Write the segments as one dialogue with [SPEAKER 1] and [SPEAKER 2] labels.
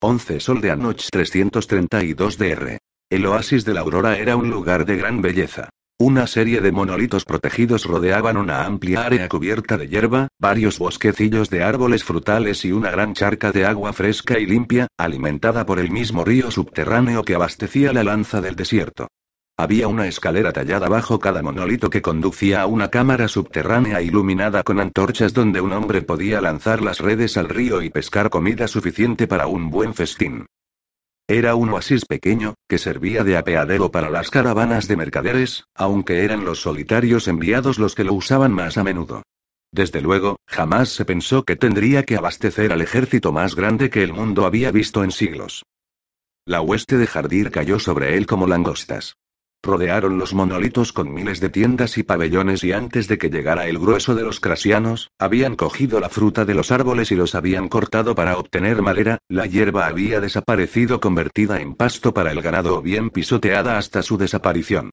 [SPEAKER 1] 11 Sol de Anoche 332 DR. El oasis de la aurora era un lugar de gran belleza. Una serie de monolitos protegidos rodeaban una amplia área cubierta de hierba, varios bosquecillos de árboles frutales y una gran charca de agua fresca y limpia, alimentada por el mismo río subterráneo que abastecía la lanza del desierto. Había una escalera tallada bajo cada monolito que conducía a una cámara subterránea iluminada con antorchas donde un hombre podía lanzar las redes al río y pescar comida suficiente para un buen festín. Era un oasis pequeño, que servía de apeadero para las caravanas de mercaderes, aunque eran los solitarios enviados los que lo usaban más a menudo. Desde luego, jamás se pensó que tendría que abastecer al ejército más grande que el mundo había visto en siglos. La hueste de Jardir cayó sobre él como langostas. Rodearon los monolitos con miles de tiendas y pabellones y antes de que llegara el grueso de los crasianos, habían cogido la fruta de los árboles y los habían cortado para obtener madera, la hierba había desaparecido convertida en pasto para el ganado o bien pisoteada hasta su desaparición.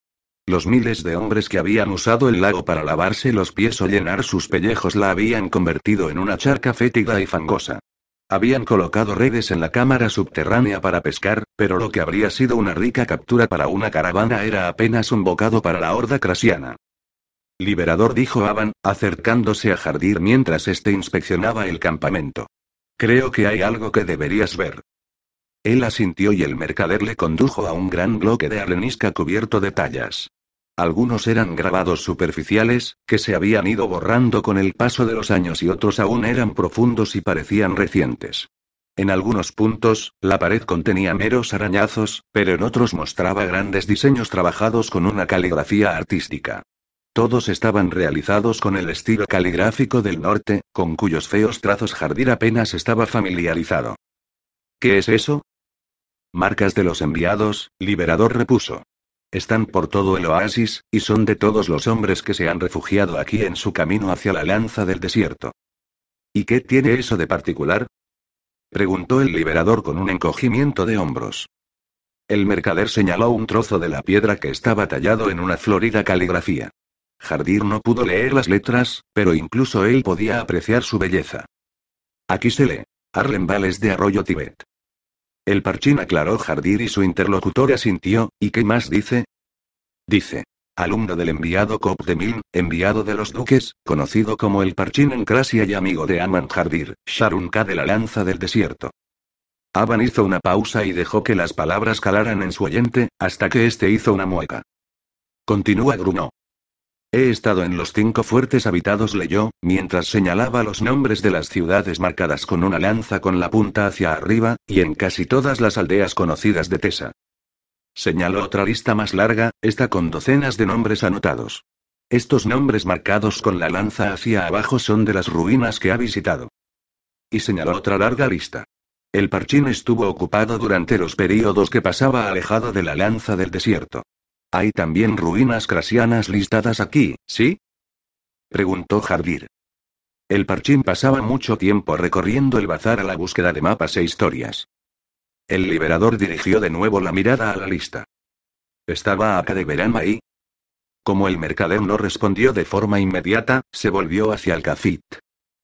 [SPEAKER 1] Los miles de hombres que habían usado el lago para lavarse los pies o llenar sus pellejos la habían convertido en una charca fétida y fangosa. Habían colocado redes en la cámara subterránea para pescar, pero lo que habría sido una rica captura para una caravana era apenas un bocado para la horda crasiana. Liberador dijo Aban, acercándose a Jardir mientras éste inspeccionaba el campamento. Creo que hay algo que deberías ver. Él asintió y el mercader le condujo a un gran bloque de arenisca cubierto de tallas. Algunos eran grabados superficiales, que se habían ido borrando con el paso de los años y otros aún eran profundos y parecían recientes. En algunos puntos, la pared contenía meros arañazos, pero en otros mostraba grandes diseños trabajados con una caligrafía artística. Todos estaban realizados con el estilo caligráfico del norte, con cuyos feos trazos Jardir apenas estaba familiarizado. ¿Qué es eso? Marcas de los enviados, Liberador repuso. Están por todo el oasis, y son de todos los hombres que se han refugiado aquí en su camino hacia la lanza del desierto. ¿Y qué tiene eso de particular? preguntó el liberador con un encogimiento de hombros. El mercader señaló un trozo de la piedra que estaba tallado en una florida caligrafía. Jardir no pudo leer las letras, pero incluso él podía apreciar su belleza. Aquí se lee. Arlen Vales de Arroyo Tibet. El parchín aclaró Jardir y su interlocutor asintió, ¿y qué más dice? Dice. Alumno del enviado Cop de Miln, enviado de los duques, conocido como el parchín en Crasia y amigo de Aman Jardir, Sharun K de la lanza del desierto. Aban hizo una pausa y dejó que las palabras calaran en su oyente, hasta que éste hizo una mueca. Continúa Gruno. He estado en los cinco fuertes habitados, leyó, mientras señalaba los nombres de las ciudades marcadas con una lanza con la punta hacia arriba, y en casi todas las aldeas conocidas de Tesa. Señaló otra lista más larga, esta con docenas de nombres anotados. Estos nombres marcados con la lanza hacia abajo son de las ruinas que ha visitado. Y señaló otra larga lista. El parchín estuvo ocupado durante los períodos que pasaba alejado de la lanza del desierto. Hay también ruinas crasianas listadas aquí, ¿sí? Preguntó Jardir. El parchín pasaba mucho tiempo recorriendo el bazar a la búsqueda de mapas e historias. El liberador dirigió de nuevo la mirada a la lista. ¿Estaba acá de verano ahí? Como el mercader no respondió de forma inmediata, se volvió hacia el cafit.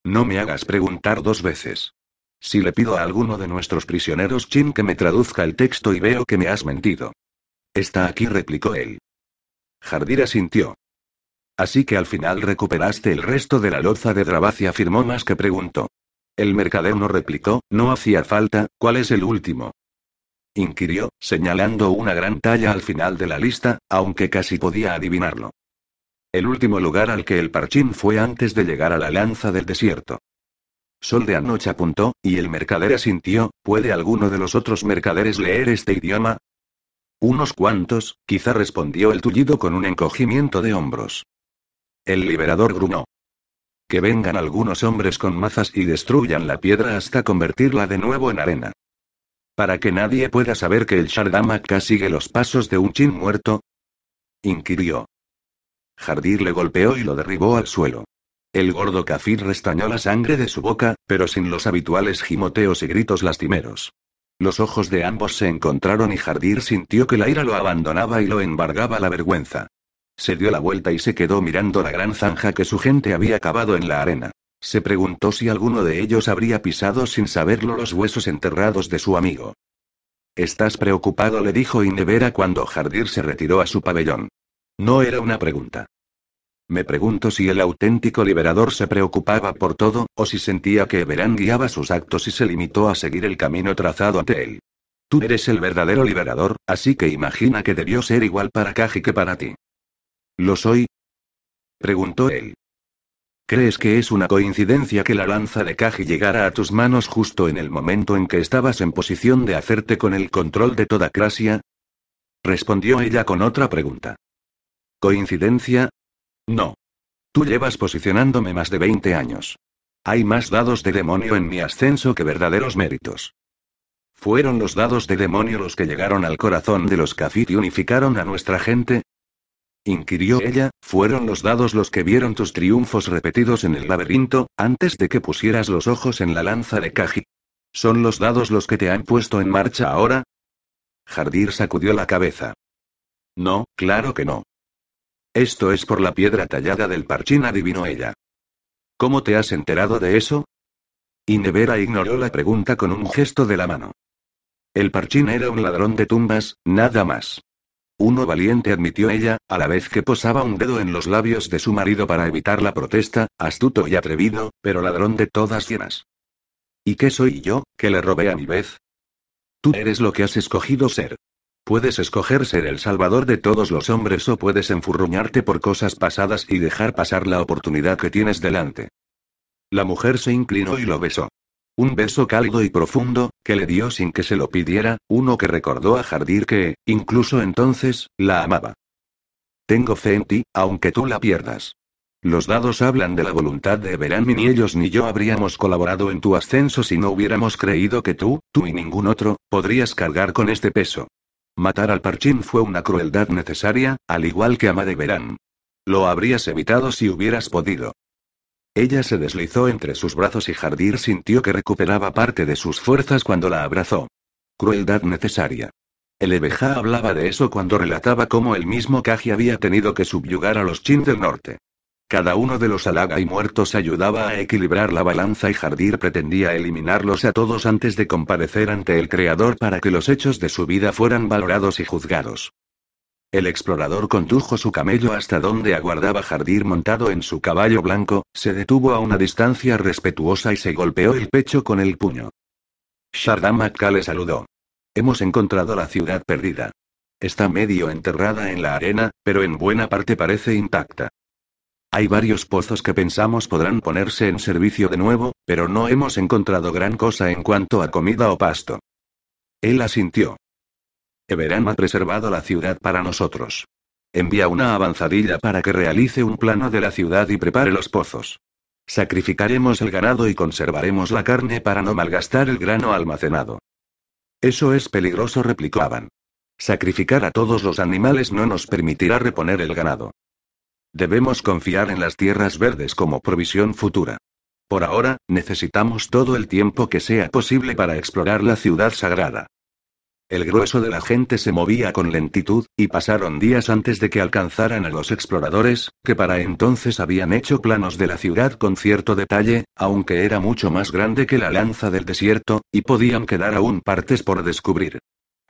[SPEAKER 1] No me hagas preguntar dos veces. Si le pido a alguno de nuestros prisioneros Chin que me traduzca el texto y veo que me has mentido. Está aquí, replicó él. Jardir asintió. Así que al final recuperaste el resto de la loza de Drabacia, afirmó más que preguntó. El mercader no replicó, no hacía falta, ¿cuál es el último? inquirió, señalando una gran talla al final de la lista, aunque casi podía adivinarlo. El último lugar al que el parchín fue antes de llegar a la lanza del desierto. Sol de anoche apuntó, y el mercader asintió, ¿puede alguno de los otros mercaderes leer este idioma? Unos cuantos, quizá respondió el tullido con un encogimiento de hombros. El liberador grunó. Que vengan algunos hombres con mazas y destruyan la piedra hasta convertirla de nuevo en arena. ¿Para que nadie pueda saber que el Shardamaka sigue los pasos de un chin muerto? inquirió. Jardir le golpeó y lo derribó al suelo. El gordo kafir restañó la sangre de su boca, pero sin los habituales gimoteos y gritos lastimeros. Los ojos de ambos se encontraron y Jardir sintió que la ira lo abandonaba y lo embargaba la vergüenza. Se dio la vuelta y se quedó mirando la gran zanja que su gente había cavado en la arena. Se preguntó si alguno de ellos habría pisado sin saberlo los huesos enterrados de su amigo. Estás preocupado, le dijo Inevera cuando Jardir se retiró a su pabellón. No era una pregunta. Me pregunto si el auténtico liberador se preocupaba por todo, o si sentía que Everán guiaba sus actos y se limitó a seguir el camino trazado ante él. Tú eres el verdadero liberador, así que imagina que debió ser igual para Kaji que para ti. ¿Lo soy? preguntó él. ¿Crees que es una coincidencia que la lanza de Kaji llegara a tus manos justo en el momento en que estabas en posición de hacerte con el control de toda Crasia? Respondió ella con otra pregunta. ¿Coincidencia? No. Tú llevas posicionándome más de 20 años. Hay más dados de demonio en mi ascenso que verdaderos méritos. ¿Fueron los dados de demonio los que llegaron al corazón de los Kafir y unificaron a nuestra gente? inquirió ella, ¿fueron los dados los que vieron tus triunfos repetidos en el laberinto, antes de que pusieras los ojos en la lanza de Kaji? ¿Son los dados los que te han puesto en marcha ahora? Jardir sacudió la cabeza. No, claro que no. Esto es por la piedra tallada del parchín, adivinó ella. ¿Cómo te has enterado de eso? Inevera ignoró la pregunta con un gesto de la mano. El parchín era un ladrón de tumbas, nada más. Uno valiente admitió ella, a la vez que posaba un dedo en los labios de su marido para evitar la protesta, astuto y atrevido, pero ladrón de todas llenas. ¿Y qué soy yo, que le robé a mi vez? Tú eres lo que has escogido ser. Puedes escoger ser el salvador de todos los hombres o puedes enfurruñarte por cosas pasadas y dejar pasar la oportunidad que tienes delante. La mujer se inclinó y lo besó. Un beso cálido y profundo, que le dio sin que se lo pidiera, uno que recordó a Jardir que, incluso entonces, la amaba. Tengo fe en ti, aunque tú la pierdas. Los dados hablan de la voluntad de Verán ni ellos ni yo habríamos colaborado en tu ascenso si no hubiéramos creído que tú, tú y ningún otro, podrías cargar con este peso. Matar al Parchín fue una crueldad necesaria, al igual que a de Verán. Lo habrías evitado si hubieras podido. Ella se deslizó entre sus brazos y Jardir sintió que recuperaba parte de sus fuerzas cuando la abrazó. Crueldad necesaria. El Ebeja hablaba de eso cuando relataba cómo el mismo Kaji había tenido que subyugar a los Chin del norte. Cada uno de los Alaga y muertos ayudaba a equilibrar la balanza y Jardir pretendía eliminarlos a todos antes de comparecer ante el Creador para que los hechos de su vida fueran valorados y juzgados. El explorador condujo su camello hasta donde aguardaba Jardir montado en su caballo blanco, se detuvo a una distancia respetuosa y se golpeó el pecho con el puño. Shardamaka le saludó. Hemos encontrado la ciudad perdida. Está medio enterrada en la arena, pero en buena parte parece intacta. Hay varios pozos que pensamos podrán ponerse en servicio de nuevo, pero no hemos encontrado gran cosa en cuanto a comida o pasto. Él asintió. Everán ha preservado la ciudad para nosotros. Envía una avanzadilla para que realice un plano de la ciudad y prepare los pozos. Sacrificaremos el ganado y conservaremos la carne para no malgastar el grano almacenado. Eso es peligroso, replicó Aban. Sacrificar a todos los animales no nos permitirá reponer el ganado. Debemos confiar en las tierras verdes como provisión futura. Por ahora, necesitamos todo el tiempo que sea posible para explorar la ciudad sagrada. El grueso de la gente se movía con lentitud, y pasaron días antes de que alcanzaran a los exploradores, que para entonces habían hecho planos de la ciudad con cierto detalle, aunque era mucho más grande que la lanza del desierto, y podían quedar aún partes por descubrir.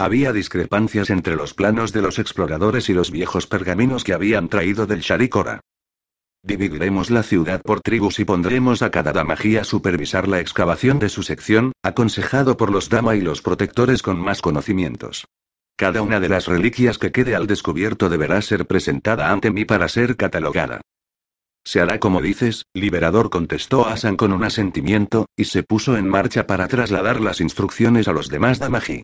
[SPEAKER 1] Había discrepancias entre los planos de los exploradores y los viejos pergaminos que habían traído del Sharikora. Dividiremos la ciudad por tribus y pondremos a cada Damají a supervisar la excavación de su sección, aconsejado por los Dama y los protectores con más conocimientos. Cada una de las reliquias que quede al descubierto deberá ser presentada ante mí para ser catalogada. Se hará como dices, liberador contestó Asan con un asentimiento, y se puso en marcha para trasladar las instrucciones a los demás Damají.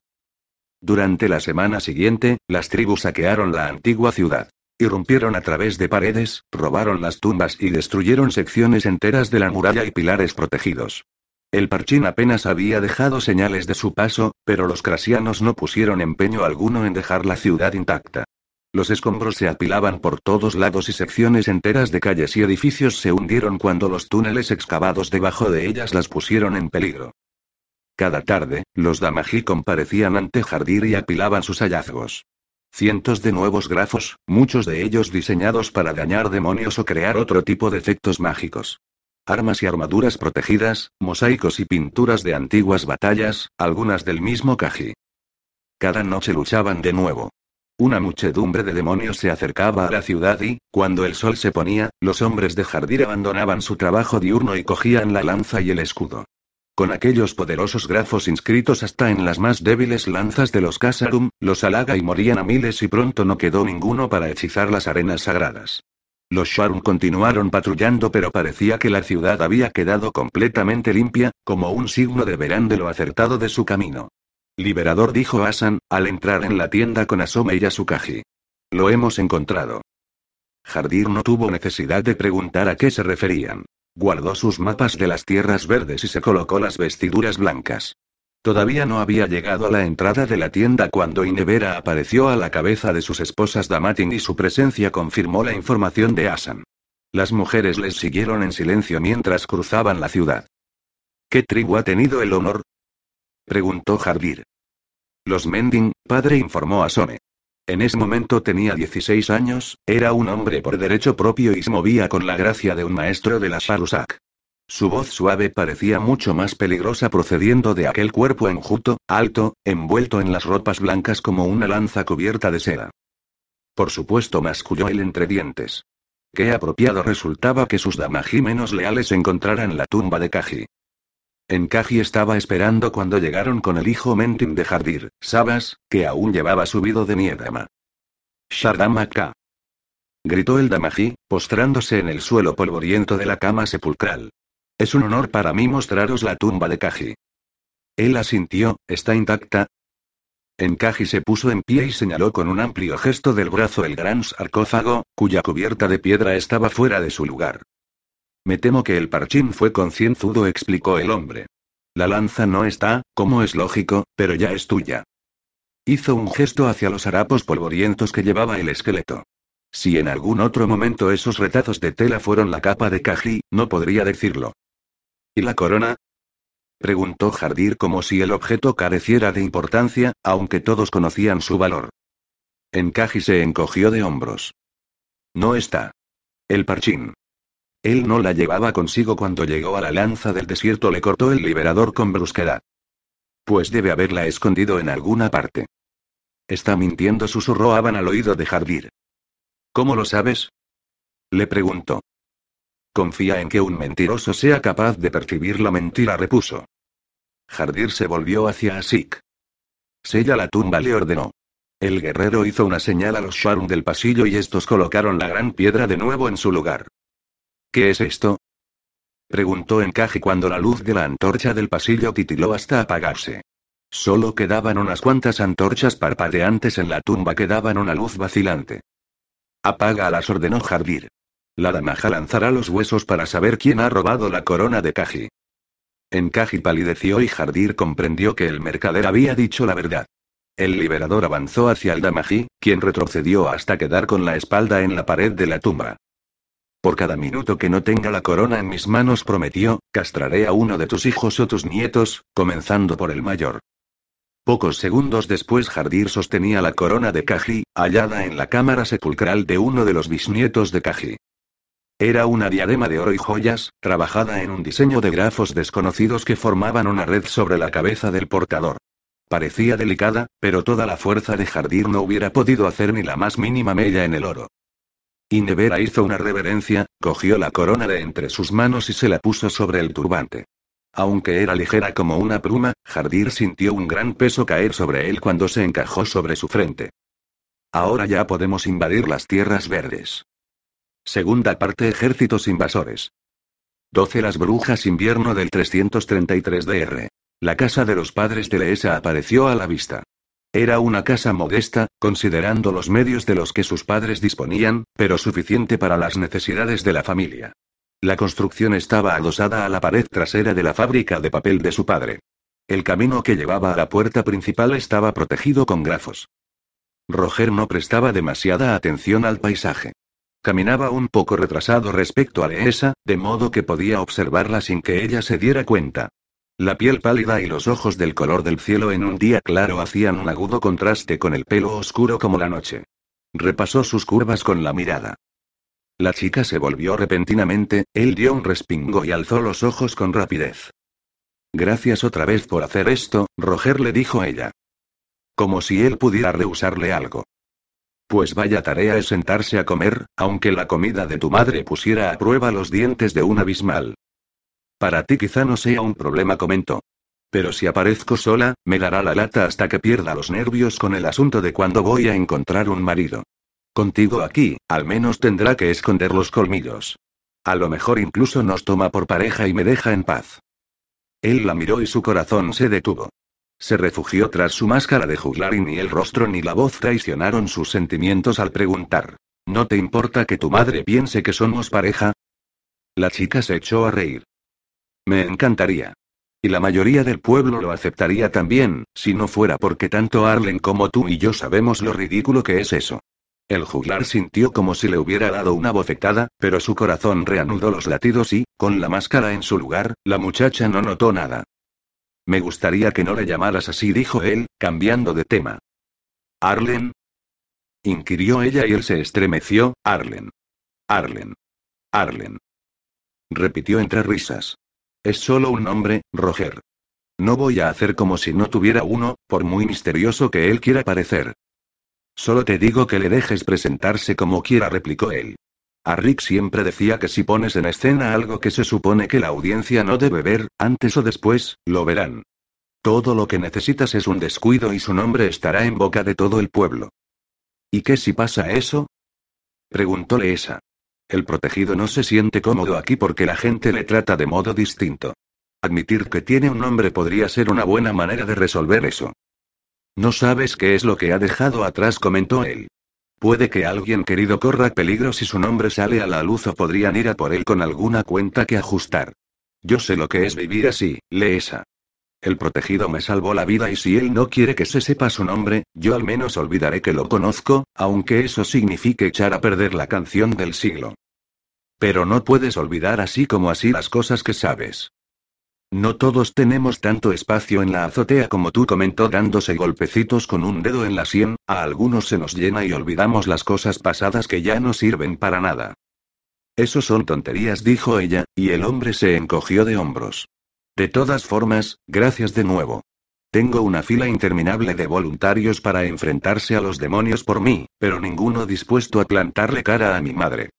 [SPEAKER 1] Durante la semana siguiente, las tribus saquearon la antigua ciudad. Irrumpieron a través de paredes, robaron las tumbas y destruyeron secciones enteras de la muralla y pilares protegidos. El parchín apenas había dejado señales de su paso, pero los crasianos no pusieron empeño alguno en dejar la ciudad intacta. Los escombros se apilaban por todos lados y secciones enteras de calles y edificios se hundieron cuando los túneles excavados debajo de ellas las pusieron en peligro. Cada tarde, los Damají comparecían ante Jardir y apilaban sus hallazgos. Cientos de nuevos grafos, muchos de ellos diseñados para dañar demonios o crear otro tipo de efectos mágicos armas y armaduras protegidas, mosaicos y pinturas de antiguas batallas, algunas del mismo Kaji. Cada noche luchaban de nuevo. Una muchedumbre de demonios se acercaba a la ciudad y, cuando el sol se ponía, los hombres de Jardir abandonaban su trabajo diurno y cogían la lanza y el escudo. Con aquellos poderosos grafos inscritos hasta en las más débiles lanzas de los Kasarum, los halaga y morían a miles y pronto no quedó ninguno para hechizar las arenas sagradas. Los Sharum continuaron patrullando pero parecía que la ciudad había quedado completamente limpia, como un signo de verán de lo acertado de su camino. Liberador dijo Asan, al entrar en la tienda con Asome y Yasukaji. Lo hemos encontrado. Jardir no tuvo necesidad de preguntar a qué se referían. Guardó sus mapas de las tierras verdes y se colocó las vestiduras blancas. Todavía no había llegado a la entrada de la tienda cuando Inevera apareció a la cabeza de sus esposas Damatin y su presencia confirmó la información de Asan. Las mujeres les siguieron en silencio mientras cruzaban la ciudad. ¿Qué tribu ha tenido el honor? preguntó Jardir. Los Mending, padre informó a Sone. En ese momento tenía 16 años, era un hombre por derecho propio y se movía con la gracia de un maestro de la Sharusak. Su voz suave parecía mucho más peligrosa procediendo de aquel cuerpo enjuto, alto, envuelto en las ropas blancas como una lanza cubierta de seda. Por supuesto, masculló él entre dientes. Qué apropiado resultaba que sus damají menos leales encontraran la tumba de Kaji. En Kaji estaba esperando cuando llegaron con el hijo Mentin de Jardir, Sabas, que aún llevaba subido de Niedama. Shardama. Gritó el damají, postrándose en el suelo polvoriento de la cama sepulcral. Es un honor para mí mostraros la tumba de Kaji. Él asintió, ¿está intacta? Enkaji se puso en pie y señaló con un amplio gesto del brazo el gran sarcófago, cuya cubierta de piedra estaba fuera de su lugar. Me temo que el parchín fue concienzudo, explicó el hombre. La lanza no está, como es lógico, pero ya es tuya. Hizo un gesto hacia los harapos polvorientos que llevaba el esqueleto. Si en algún otro momento esos retazos de tela fueron la capa de Kaji, no podría decirlo. ¿Y la corona? Preguntó Jardir como si el objeto careciera de importancia, aunque todos conocían su valor. Encaji se encogió de hombros. No está. El parchín. Él no la llevaba consigo cuando llegó a la lanza del desierto, le cortó el liberador con brusquedad. Pues debe haberla escondido en alguna parte. Está mintiendo, susurró Aban al oído de Jardir. ¿Cómo lo sabes? Le preguntó. Confía en que un mentiroso sea capaz de percibir la mentira, repuso. Jardir se volvió hacia Asik. Sella la tumba, le ordenó. El guerrero hizo una señal a los Sharum del pasillo y estos colocaron la gran piedra de nuevo en su lugar. ¿Qué es esto? Preguntó Encaje cuando la luz de la antorcha del pasillo titiló hasta apagarse. Solo quedaban unas cuantas antorchas parpadeantes en la tumba que daban una luz vacilante. Apaga las ordenó Jardir. La damaja lanzará los huesos para saber quién ha robado la corona de Kaji. En Kaji palideció y Jardir comprendió que el mercader había dicho la verdad. El liberador avanzó hacia el damají, quien retrocedió hasta quedar con la espalda en la pared de la tumba. Por cada minuto que no tenga la corona en mis manos prometió, castraré a uno de tus hijos o tus nietos, comenzando por el mayor. Pocos segundos después Jardir sostenía la corona de Kaji, hallada en la cámara sepulcral de uno de los bisnietos de Kaji. Era una diadema de oro y joyas, trabajada en un diseño de grafos desconocidos que formaban una red sobre la cabeza del portador. Parecía delicada, pero toda la fuerza de Jardir no hubiera podido hacer ni la más mínima mella en el oro. Inevera hizo una reverencia, cogió la corona de entre sus manos y se la puso sobre el turbante. Aunque era ligera como una pluma, Jardir sintió un gran peso caer sobre él cuando se encajó sobre su frente. Ahora ya podemos invadir las tierras verdes. Segunda parte Ejércitos invasores. 12 Las brujas invierno del 333 DR. La casa de los padres de Leesa apareció a la vista. Era una casa modesta, considerando los medios de los que sus padres disponían, pero suficiente para las necesidades de la familia. La construcción estaba adosada a la pared trasera de la fábrica de papel de su padre. El camino que llevaba a la puerta principal estaba protegido con grafos. Roger no prestaba demasiada atención al paisaje. Caminaba un poco retrasado respecto a Leesa, de modo que podía observarla sin que ella se diera cuenta. La piel pálida y los ojos del color del cielo en un día claro hacían un agudo contraste con el pelo oscuro como la noche. Repasó sus curvas con la mirada. La chica se volvió repentinamente, él dio un respingo y alzó los ojos con rapidez. Gracias otra vez por hacer esto, Roger le dijo a ella. Como si él pudiera rehusarle algo. Pues vaya tarea es sentarse a comer, aunque la comida de tu madre pusiera a prueba los dientes de un abismal. Para ti quizá no sea un problema, comentó. Pero si aparezco sola, me dará la lata hasta que pierda los nervios con el asunto de cuándo voy a encontrar un marido. Contigo aquí, al menos tendrá que esconder los colmillos. A lo mejor incluso nos toma por pareja y me deja en paz. Él la miró y su corazón se detuvo. Se refugió tras su máscara de juglar y ni el rostro ni la voz traicionaron sus sentimientos al preguntar. ¿No te importa que tu madre piense que somos pareja? La chica se echó a reír. Me encantaría. Y la mayoría del pueblo lo aceptaría también, si no fuera porque tanto Arlen como tú y yo sabemos lo ridículo que es eso. El juglar sintió como si le hubiera dado una bofetada, pero su corazón reanudó los latidos y, con la máscara en su lugar, la muchacha no notó nada. Me gustaría que no le llamaras así, dijo él, cambiando de tema. ¿Arlen? inquirió ella y él se estremeció, Arlen. Arlen. Arlen. Repitió entre risas. Es solo un nombre, Roger. No voy a hacer como si no tuviera uno, por muy misterioso que él quiera parecer. Solo te digo que le dejes presentarse como quiera, replicó él. A Rick siempre decía que si pones en escena algo que se supone que la audiencia no debe ver, antes o después, lo verán. Todo lo que necesitas es un descuido y su nombre estará en boca de todo el pueblo. ¿Y qué si pasa eso? Preguntóle esa. El protegido no se siente cómodo aquí porque la gente le trata de modo distinto. Admitir que tiene un nombre podría ser una buena manera de resolver eso. No sabes qué es lo que ha dejado atrás, comentó él. Puede que alguien querido corra peligro si su nombre sale a la luz o podrían ir a por él con alguna cuenta que ajustar. Yo sé lo que es vivir así, Leesa. El protegido me salvó la vida y si él no quiere que se sepa su nombre, yo al menos olvidaré que lo conozco, aunque eso signifique echar a perder la canción del siglo. Pero no puedes olvidar así como así las cosas que sabes. No todos tenemos tanto espacio en la azotea como tú comentó dándose golpecitos con un dedo en la sien, a algunos se nos llena y olvidamos las cosas pasadas que ya no sirven para nada. Eso son tonterías, dijo ella, y el hombre se encogió de hombros. De todas formas, gracias de nuevo. Tengo una fila interminable de voluntarios para enfrentarse a los demonios por mí, pero ninguno dispuesto a plantarle cara a mi madre.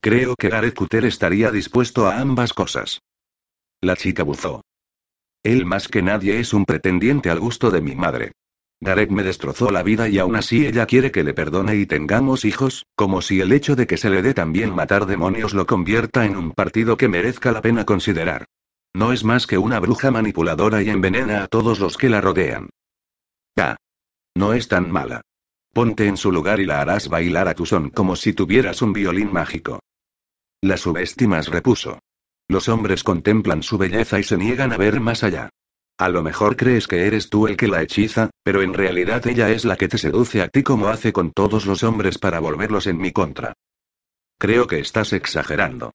[SPEAKER 1] Creo que Gareth Cutter estaría dispuesto a ambas cosas. La chica buzó. Él más que nadie es un pretendiente al gusto de mi madre. Gareth me destrozó la vida y aún así ella quiere que le perdone y tengamos hijos, como si el hecho de que se le dé también matar demonios lo convierta en un partido que merezca la pena considerar. No es más que una bruja manipuladora y envenena a todos los que la rodean. Ah. No es tan mala. Ponte en su lugar y la harás bailar a tu son como si tuvieras un violín mágico. La subestimas, repuso. Los hombres contemplan su belleza y se niegan a ver más allá. A lo mejor crees que eres tú el que la hechiza, pero en realidad ella es la que te seduce a ti como hace con todos los hombres para volverlos en mi contra. Creo que estás exagerando.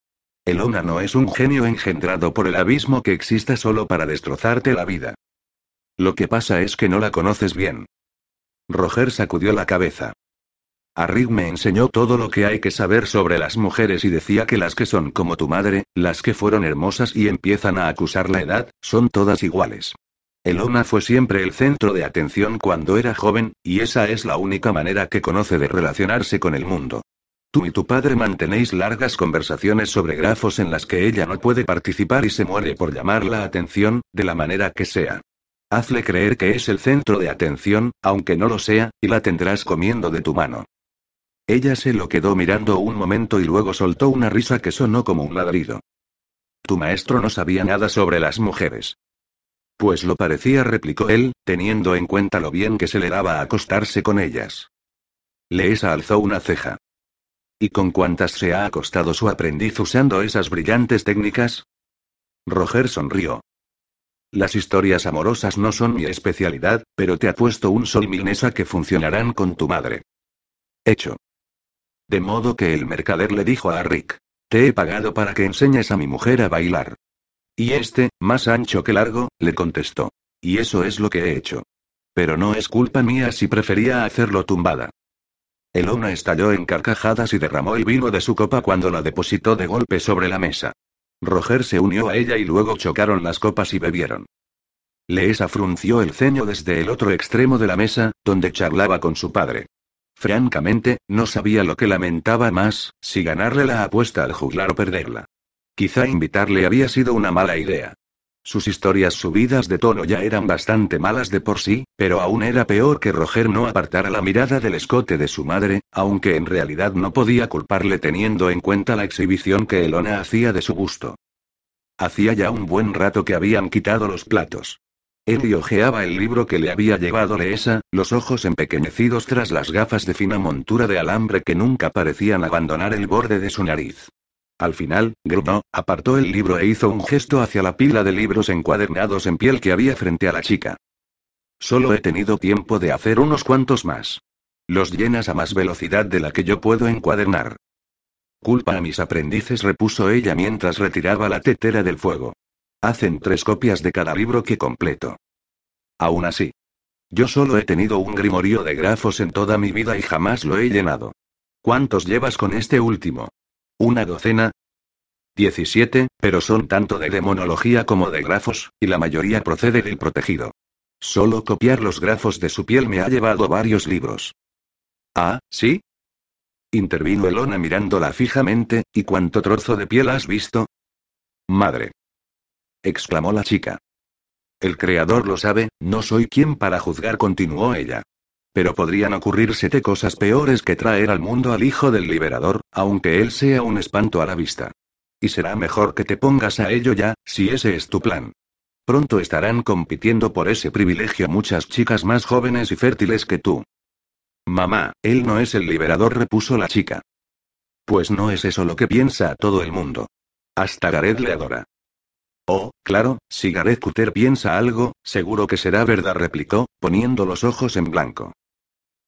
[SPEAKER 1] Elona no es un genio engendrado por el abismo que exista solo para destrozarte la vida. Lo que pasa es que no la conoces bien. Roger sacudió la cabeza. Rick me enseñó todo lo que hay que saber sobre las mujeres y decía que las que son como tu madre, las que fueron hermosas y empiezan a acusar la edad, son todas iguales. Elona fue siempre el centro de atención cuando era joven, y esa es la única manera que conoce de relacionarse con el mundo. Tú y tu padre mantenéis largas conversaciones sobre grafos en las que ella no puede participar y se muere por llamar la atención, de la manera que sea. Hazle creer que es el centro de atención, aunque no lo sea, y la tendrás comiendo de tu mano. Ella se lo quedó mirando un momento y luego soltó una risa que sonó como un ladrido. Tu maestro no sabía nada sobre las mujeres. Pues lo parecía, replicó él, teniendo en cuenta lo bien que se le daba acostarse con ellas. Leesa alzó una ceja. ¿Y con cuántas se ha acostado su aprendiz usando esas brillantes técnicas? Roger sonrió. Las historias amorosas no son mi especialidad, pero te apuesto un sol milnesa que funcionarán con tu madre. Hecho. De modo que el mercader le dijo a Rick. Te he pagado para que enseñes a mi mujer a bailar. Y este, más ancho que largo, le contestó. Y eso es lo que he hecho. Pero no es culpa mía si prefería hacerlo tumbada. Elona estalló en carcajadas y derramó el vino de su copa cuando la depositó de golpe sobre la mesa. Roger se unió a ella y luego chocaron las copas y bebieron. Leesa frunció el ceño desde el otro extremo de la mesa, donde charlaba con su padre. Francamente, no sabía lo que lamentaba más, si ganarle la apuesta al juglar o perderla. Quizá invitarle había sido una mala idea. Sus historias subidas de tono ya eran bastante malas de por sí, pero aún era peor que Roger no apartara la mirada del escote de su madre, aunque en realidad no podía culparle teniendo en cuenta la exhibición que Elona hacía de su gusto. Hacía ya un buen rato que habían quitado los platos. Él hojeaba el libro que le había llevado Leesa, los ojos empequeñecidos tras las gafas de fina montura de alambre que nunca parecían abandonar el borde de su nariz. Al final, gruñó, apartó el libro e hizo un gesto hacia la pila de libros encuadernados en piel que había frente a la chica. Solo he tenido tiempo de hacer unos cuantos más. Los llenas a más velocidad de la que yo puedo encuadernar. Culpa a mis aprendices, repuso ella mientras retiraba la tetera del fuego. Hacen tres copias de cada libro que completo. Aún así. Yo solo he tenido un grimorío de grafos en toda mi vida y jamás lo he llenado. ¿Cuántos llevas con este último? ¿Una docena? 17, pero son tanto de demonología como de grafos, y la mayoría procede del protegido. Solo copiar los grafos de su piel me ha llevado varios libros. Ah, ¿sí? Intervino Elona mirándola fijamente, ¿y cuánto trozo de piel has visto? Madre. exclamó la chica. El creador lo sabe, no soy quien para juzgar, continuó ella. Pero podrían ocurrírsete cosas peores que traer al mundo al hijo del liberador, aunque él sea un espanto a la vista. Y será mejor que te pongas a ello ya, si ese es tu plan. Pronto estarán compitiendo por ese privilegio muchas chicas más jóvenes y fértiles que tú. Mamá, él no es el liberador, repuso la chica. Pues no es eso lo que piensa todo el mundo. Hasta Gareth le adora. Oh, claro, si Gareth Cutter piensa algo, seguro que será verdad, replicó, poniendo los ojos en blanco.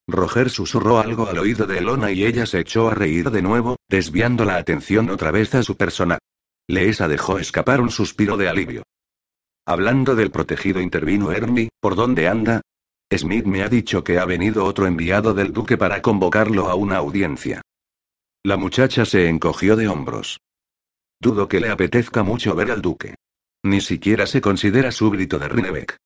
[SPEAKER 1] Roger susurró algo al oído de Elona y ella se echó a reír de nuevo, desviando la atención otra vez a su persona. Leesa dejó escapar un suspiro de alivio. Hablando del protegido intervino Ernie, ¿por dónde anda? Smith me ha dicho que ha venido otro enviado del duque para convocarlo a una audiencia. La muchacha se encogió de hombros. Dudo que le apetezca mucho ver al duque. Ni siquiera se considera súbdito de Rinebeck.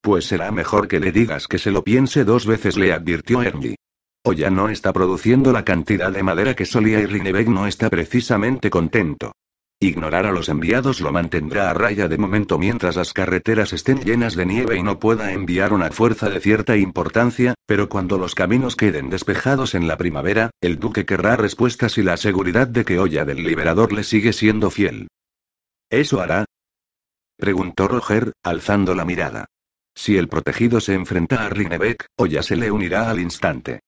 [SPEAKER 1] Pues será mejor que le digas que se lo piense dos veces, le advirtió Ernie. O ya no está produciendo la cantidad de madera que solía y Rinebeck no está precisamente contento. Ignorar a los enviados lo mantendrá a raya de momento mientras las carreteras estén llenas de nieve y no pueda enviar una fuerza de cierta importancia, pero cuando los caminos queden despejados en la primavera, el duque querrá respuestas y la seguridad de que Olla del Liberador le sigue siendo fiel. ¿Eso hará? Preguntó Roger, alzando la mirada. Si el protegido se enfrenta a Rinebeck, o ya se le unirá al instante.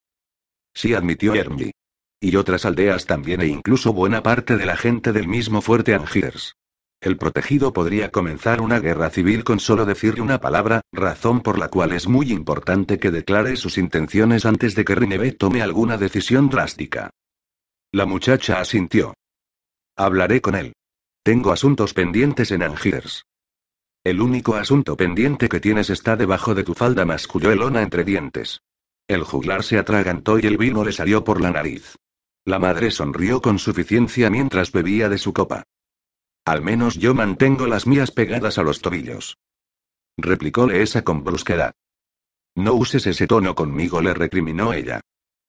[SPEAKER 1] Sí admitió Ermi. Y otras aldeas también e incluso buena parte de la gente del mismo fuerte Angiers. El protegido podría comenzar una guerra civil con solo decirle una palabra, razón por la cual es muy importante que declare sus intenciones antes de que Rinebeck tome alguna decisión drástica. La muchacha asintió. Hablaré con él. Tengo asuntos pendientes en Angiers. El único asunto pendiente que tienes está debajo de tu falda, masculló Elona entre dientes. El juglar se atragantó y el vino le salió por la nariz. La madre sonrió con suficiencia mientras bebía de su copa. Al menos yo mantengo las mías pegadas a los tobillos. Replicóle esa con brusquedad. No uses ese tono conmigo, le recriminó ella.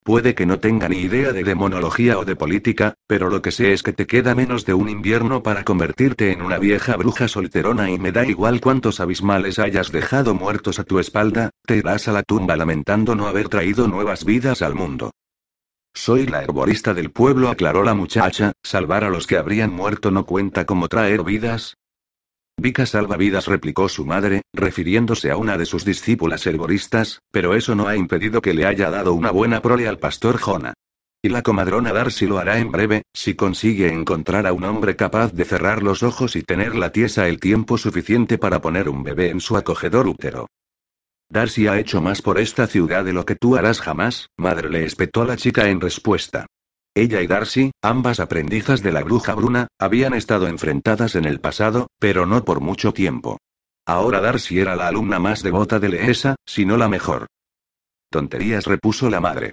[SPEAKER 1] Puede que no tenga ni idea de demonología o de política, pero lo que sé es que te queda menos de un invierno para convertirte en una vieja bruja solterona y me da igual cuántos abismales hayas dejado muertos a tu espalda, te irás a la tumba lamentando no haber traído nuevas vidas al mundo. Soy la herborista del pueblo, aclaró la muchacha, salvar a los que habrían muerto no cuenta como traer vidas, Vika salvavidas, replicó su madre, refiriéndose a una de sus discípulas herboristas, pero eso no ha impedido que le haya dado una buena prole al pastor Jona. Y la comadrona Darcy lo hará en breve, si consigue encontrar a un hombre capaz de cerrar los ojos y tener la tiesa el tiempo suficiente para poner un bebé en su acogedor útero. Darcy ha hecho más por esta ciudad de lo que tú harás jamás, madre le espetó a la chica en respuesta. Ella y Darcy, ambas aprendizas de la bruja Bruna, habían estado enfrentadas en el pasado, pero no por mucho tiempo. Ahora Darcy era la alumna más devota de Leesa, si no la mejor. Tonterías repuso la madre.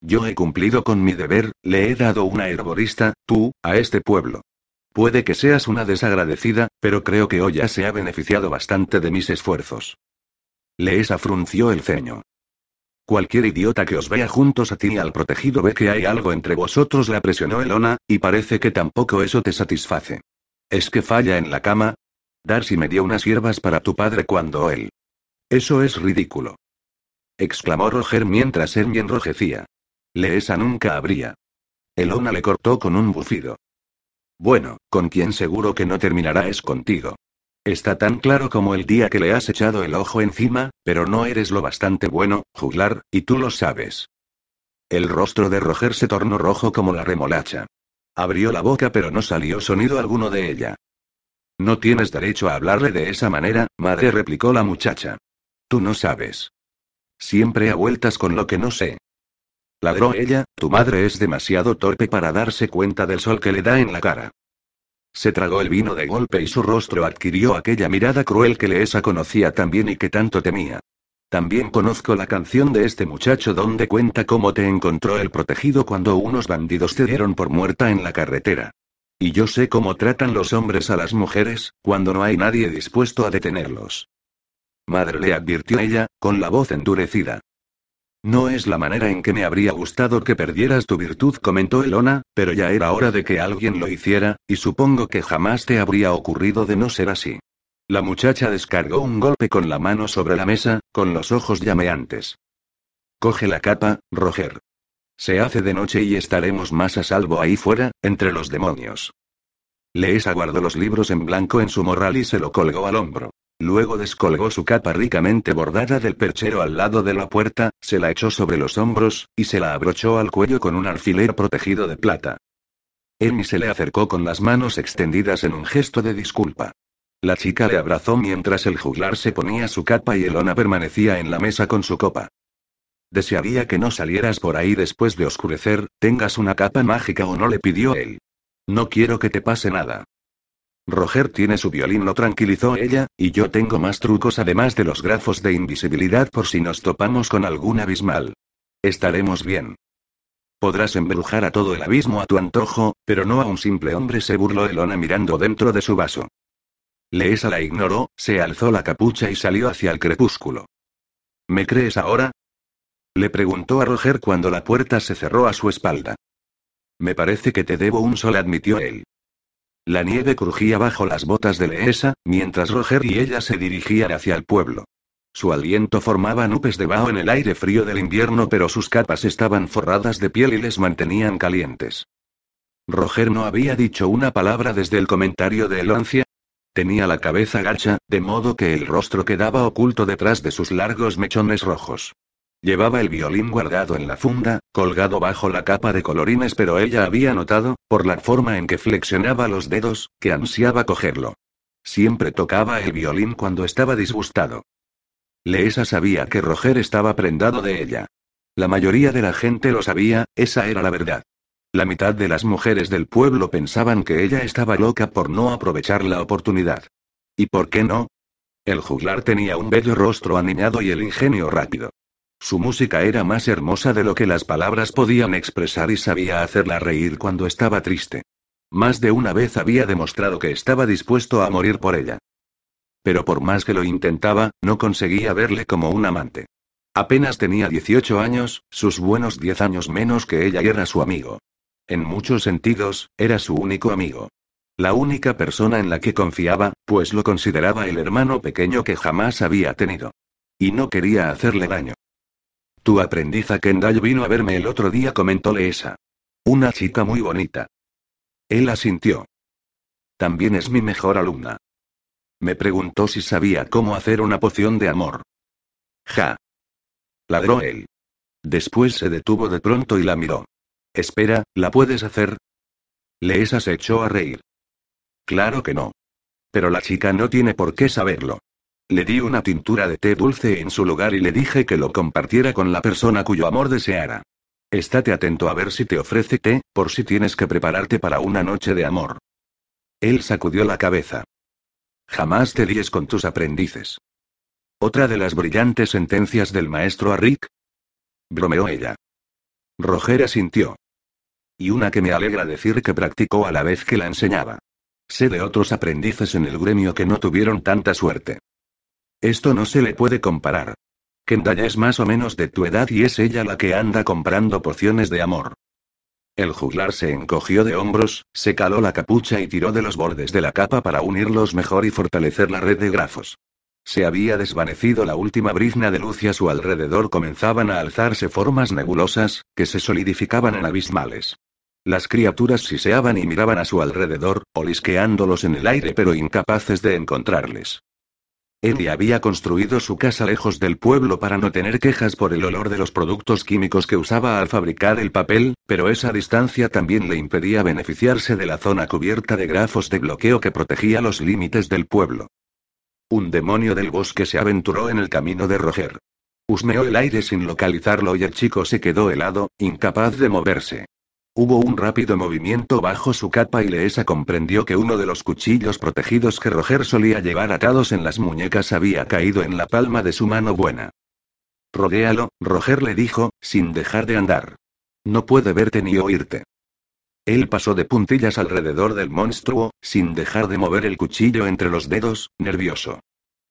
[SPEAKER 1] Yo he cumplido con mi deber, le he dado una herborista, tú, a este pueblo. Puede que seas una desagradecida, pero creo que hoy ya se ha beneficiado bastante de mis esfuerzos. Leesa frunció el ceño. Cualquier idiota que os vea juntos a ti y al protegido ve que hay algo entre vosotros, la presionó Elona, y parece que tampoco eso te satisface. ¿Es que falla en la cama? Darcy me dio unas hierbas para tu padre cuando él. Eso es ridículo. exclamó Roger mientras él enrojecía. Leesa nunca habría. Elona le cortó con un bufido. Bueno, con quien seguro que no terminará es contigo. Está tan claro como el día que le has echado el ojo encima, pero no eres lo bastante bueno, juglar, y tú lo sabes. El rostro de Roger se tornó rojo como la remolacha. Abrió la boca pero no salió sonido alguno de ella. No tienes derecho a hablarle de esa manera, madre replicó la muchacha. Tú no sabes. Siempre a vueltas con lo que no sé. Ladró ella, tu madre es demasiado torpe para darse cuenta del sol que le da en la cara. Se tragó el vino de golpe y su rostro adquirió aquella mirada cruel que Leesa conocía tan bien y que tanto temía. También conozco la canción de este muchacho donde cuenta cómo te encontró el protegido cuando unos bandidos te dieron por muerta en la carretera. Y yo sé cómo tratan los hombres a las mujeres, cuando no hay nadie dispuesto a detenerlos. Madre le advirtió ella, con la voz endurecida. No es la manera en que me habría gustado que perdieras tu virtud, comentó Elona, pero ya era hora de que alguien lo hiciera, y supongo que jamás te habría ocurrido de no ser así. La muchacha descargó un golpe con la mano sobre la mesa, con los ojos llameantes. Coge la capa, Roger. Se hace de noche y estaremos más a salvo ahí fuera, entre los demonios. Lees aguardó los libros en blanco en su morral y se lo colgó al hombro. Luego descolgó su capa ricamente bordada del perchero al lado de la puerta, se la echó sobre los hombros, y se la abrochó al cuello con un alfiler protegido de plata. Amy se le acercó con las manos extendidas en un gesto de disculpa. La chica le abrazó mientras el juglar se ponía su capa y Elona permanecía en la mesa con su copa. Desearía que no salieras por ahí después de oscurecer, tengas una capa mágica o no le pidió él. No quiero que te pase nada. Roger tiene su violín, lo tranquilizó ella, y yo tengo más trucos además de los grafos de invisibilidad por si nos topamos con algún abismal. Estaremos bien. Podrás embrujar a todo el abismo a tu antojo, pero no a un simple hombre, se burló Elona mirando dentro de su vaso. Leesa la ignoró, se alzó la capucha y salió hacia el crepúsculo. ¿Me crees ahora? Le preguntó a Roger cuando la puerta se cerró a su espalda. Me parece que te debo un sol, admitió él. La nieve crujía bajo las botas de Leesa, mientras Roger y ella se dirigían hacia el pueblo. Su aliento formaba nubes de en el aire frío del invierno, pero sus capas estaban forradas de piel y les mantenían calientes. Roger no había dicho una palabra desde el comentario de Eloncia. Tenía la cabeza gacha, de modo que el rostro quedaba oculto detrás de sus largos mechones rojos. Llevaba el violín guardado en la funda, colgado bajo la capa de colorines, pero ella había notado, por la forma en que flexionaba los dedos, que ansiaba cogerlo. Siempre tocaba el violín cuando estaba disgustado. Leesa sabía que Roger estaba prendado de ella. La mayoría de la gente lo sabía, esa era la verdad. La mitad de las mujeres del pueblo pensaban que ella estaba loca por no aprovechar la oportunidad. ¿Y por qué no? El juglar tenía un bello rostro aniñado y el ingenio rápido. Su música era más hermosa de lo que las palabras podían expresar y sabía hacerla reír cuando estaba triste. Más de una vez había demostrado que estaba dispuesto a morir por ella. Pero por más que lo intentaba, no conseguía verle como un amante. Apenas tenía 18 años, sus buenos 10 años menos que ella y era su amigo. En muchos sentidos, era su único amigo. La única persona en la que confiaba, pues lo consideraba el hermano pequeño que jamás había tenido. Y no quería hacerle daño. Tu aprendiza Kendall vino a verme el otro día, comentó Leesa. Una chica muy bonita. Él asintió. También es mi mejor alumna. Me preguntó si sabía cómo hacer una poción de amor. Ja. Ladró él. Después se detuvo de pronto y la miró. Espera, ¿la puedes hacer? Leesa se echó a reír. Claro que no. Pero la chica no tiene por qué saberlo. Le di una tintura de té dulce en su lugar y le dije que lo compartiera con la persona cuyo amor deseara. Estate atento a ver si te ofrece té, por si tienes que prepararte para una noche de amor. Él sacudió la cabeza. Jamás te líes con tus aprendices. Otra de las brillantes sentencias del maestro a. Bromeó ella. Roger asintió. Y una que me alegra decir que practicó a la vez que la enseñaba. Sé de otros aprendices en el gremio que no tuvieron tanta suerte. Esto no se le puede comparar. Kendall es más o menos de tu edad y es ella la que anda comprando pociones de amor. El juglar se encogió de hombros, se caló la capucha y tiró de los bordes de la capa para unirlos mejor y fortalecer la red de grafos. Se había desvanecido la última brizna de luz y a su alrededor comenzaban a alzarse formas nebulosas, que se solidificaban en abismales. Las criaturas siseaban y miraban a su alrededor, olisqueándolos en el aire pero incapaces de encontrarles. Eddie había construido su casa lejos del pueblo para no tener quejas por el olor de los productos químicos que usaba al fabricar el papel, pero esa distancia también le impedía beneficiarse de la zona cubierta de grafos de bloqueo que protegía los límites del pueblo. Un demonio del bosque se aventuró en el camino de Roger. Husmeó el aire sin localizarlo y el chico se quedó helado, incapaz de moverse. Hubo un rápido movimiento bajo su capa y Leesa comprendió que uno de los cuchillos protegidos que Roger solía llevar atados en las muñecas había caído en la palma de su mano buena. Rodéalo, Roger le dijo, sin dejar de andar. No puede verte ni oírte. Él pasó de puntillas alrededor del monstruo, sin dejar de mover el cuchillo entre los dedos, nervioso.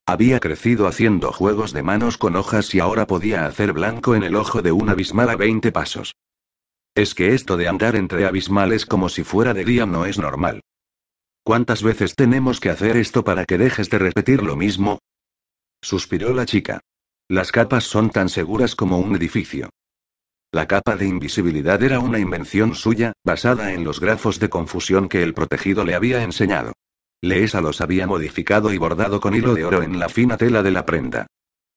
[SPEAKER 1] Había crecido haciendo juegos de manos con hojas y ahora podía hacer blanco en el ojo de un abismal a 20 pasos. Es que esto de andar entre abismales como si fuera de día no es normal. ¿Cuántas veces tenemos que hacer esto para que dejes de repetir lo mismo? Suspiró la chica. Las capas son tan seguras como un edificio. La capa de invisibilidad era una invención suya, basada en los grafos de confusión que el protegido le había enseñado. Leesa los había modificado y bordado con hilo de oro en la fina tela de la prenda.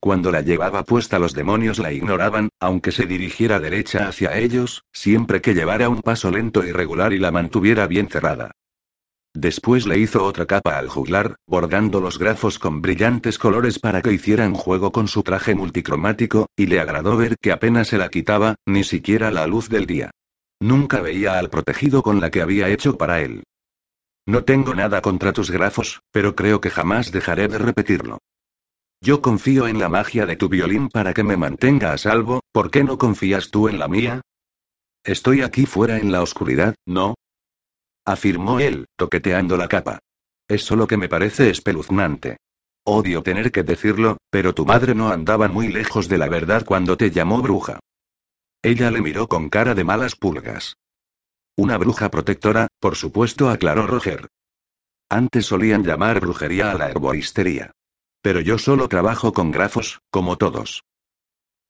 [SPEAKER 1] Cuando la llevaba puesta los demonios la ignoraban, aunque se dirigiera derecha hacia ellos, siempre que llevara un paso lento y regular y la mantuviera bien cerrada. Después le hizo otra capa al juglar, bordando los grafos con brillantes colores para que hicieran juego con su traje multicromático, y le agradó ver que apenas se la quitaba, ni siquiera la luz del día. Nunca veía al protegido con la que había hecho para él. No tengo nada contra tus grafos, pero creo que jamás dejaré de repetirlo. Yo confío en la magia de tu violín para que me mantenga a salvo, ¿por qué no confías tú en la mía? Estoy aquí fuera en la oscuridad, ¿no? afirmó él, toqueteando la capa. Es solo que me parece espeluznante. Odio tener que decirlo, pero tu madre no andaba muy lejos de la verdad cuando te llamó bruja. Ella le miró con cara de malas pulgas. Una bruja protectora, por supuesto, aclaró Roger. Antes solían llamar brujería a la herboristería. Pero yo solo trabajo con grafos, como todos.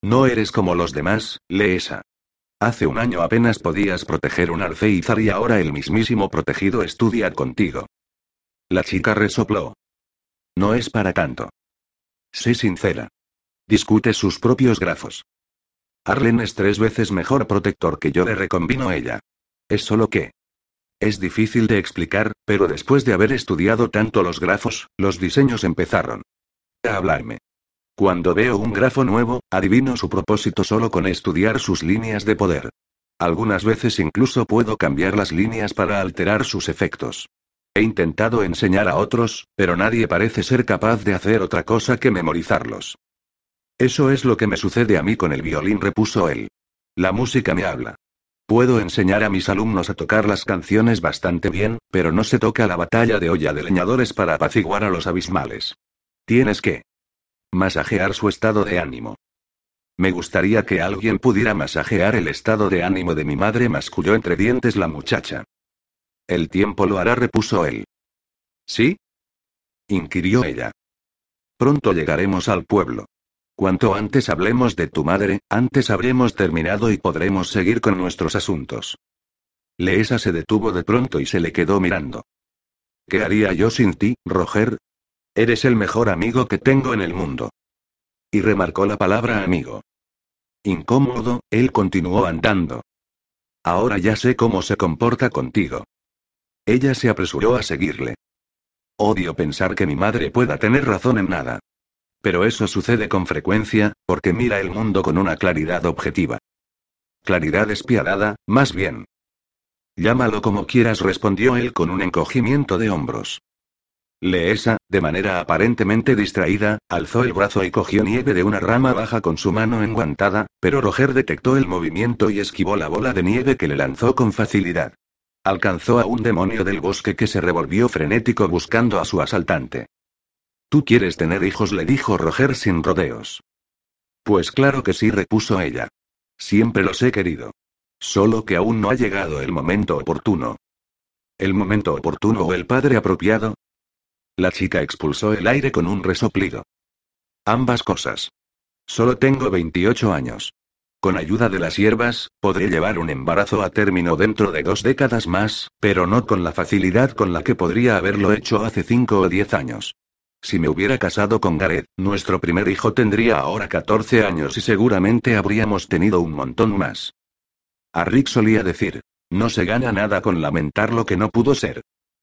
[SPEAKER 1] No eres como los demás, Leesa. Hace un año apenas podías proteger un alféizar y ahora el mismísimo protegido estudia contigo. La chica resopló. No es para tanto. Sé sincera. Discute sus propios grafos. Arlen es tres veces mejor protector que yo, le recombino ella. Es solo que. Es difícil de explicar, pero después de haber estudiado tanto los grafos, los diseños empezaron hablarme. Cuando veo un grafo nuevo, adivino su propósito solo con estudiar sus líneas de poder. Algunas veces incluso puedo cambiar las líneas para alterar sus efectos. He intentado enseñar a otros, pero nadie parece ser capaz de hacer otra cosa que memorizarlos. Eso es lo que me sucede a mí con el violín, repuso él. La música me habla. Puedo enseñar a mis alumnos a tocar las canciones bastante bien, pero no se toca la batalla de olla de leñadores para apaciguar a los abismales. Tienes que masajear su estado de ánimo. Me gustaría que alguien pudiera masajear el estado de ánimo de mi madre, masculló entre dientes la muchacha. El tiempo lo hará, repuso él. ¿Sí? inquirió ella. Pronto llegaremos al pueblo. Cuanto antes hablemos de tu madre, antes habremos terminado y podremos seguir con nuestros asuntos. Leesa se detuvo de pronto y se le quedó mirando. ¿Qué haría yo sin ti, Roger? Eres el mejor amigo que tengo en el mundo. Y remarcó la palabra amigo. Incómodo, él continuó andando. Ahora ya sé cómo se comporta contigo. Ella se apresuró a seguirle. Odio pensar que mi madre pueda tener razón en nada. Pero eso sucede con frecuencia, porque mira el mundo con una claridad objetiva. Claridad despiadada, más bien. Llámalo como quieras, respondió él con un encogimiento de hombros. Leesa, de manera aparentemente distraída, alzó el brazo y cogió nieve de una rama baja con su mano enguantada, pero Roger detectó el movimiento y esquivó la bola de nieve que le lanzó con facilidad. Alcanzó a un demonio del bosque que se revolvió frenético buscando a su asaltante. Tú quieres tener hijos, le dijo Roger sin rodeos. Pues claro que sí, repuso ella. Siempre los he querido. Solo que aún no ha llegado el momento oportuno. ¿El momento oportuno o el padre apropiado? La chica expulsó el aire con un resoplido. Ambas cosas. Solo tengo 28 años. Con ayuda de las hierbas, podré llevar un embarazo a término dentro de dos décadas más, pero no con la facilidad con la que podría haberlo hecho hace cinco o diez años. Si me hubiera casado con Gareth, nuestro primer hijo tendría ahora 14 años y seguramente habríamos tenido un montón más. A Rick solía decir, no se gana nada con lamentar lo que no pudo ser.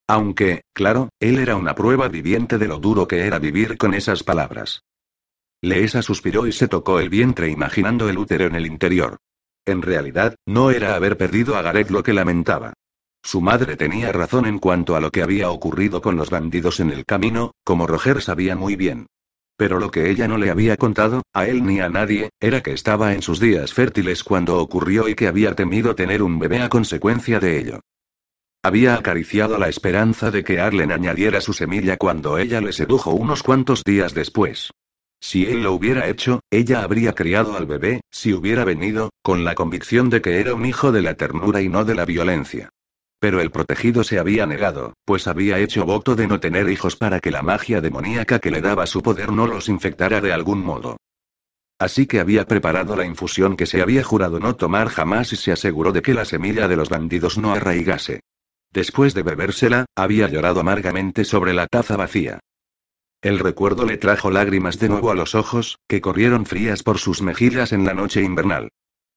[SPEAKER 1] Aunque, claro, él era una prueba viviente de lo duro que era vivir con esas palabras. Leesa suspiró y se tocó el vientre imaginando el útero en el interior. En realidad, no era haber perdido a Gareth lo que lamentaba. Su madre tenía razón en cuanto a lo que había ocurrido con los bandidos en el camino, como Roger sabía muy bien. Pero lo que ella no le había contado, a él ni a nadie, era que estaba en sus días fértiles cuando ocurrió y que había temido tener un bebé a consecuencia de ello. Había acariciado la esperanza de que Arlen añadiera su semilla cuando ella le sedujo unos cuantos días después. Si él lo hubiera hecho, ella habría criado al bebé, si hubiera venido, con la convicción de que era un hijo de la ternura y no de la violencia. Pero el protegido se había negado, pues había hecho voto de no tener hijos para que la magia demoníaca que le daba su poder no los infectara de algún modo. Así que había preparado la infusión que se había jurado no tomar jamás y se aseguró de que la semilla de los bandidos no arraigase. Después de bebérsela, había llorado amargamente sobre la taza vacía. El recuerdo le trajo lágrimas de nuevo a los ojos, que corrieron frías por sus mejillas en la noche invernal.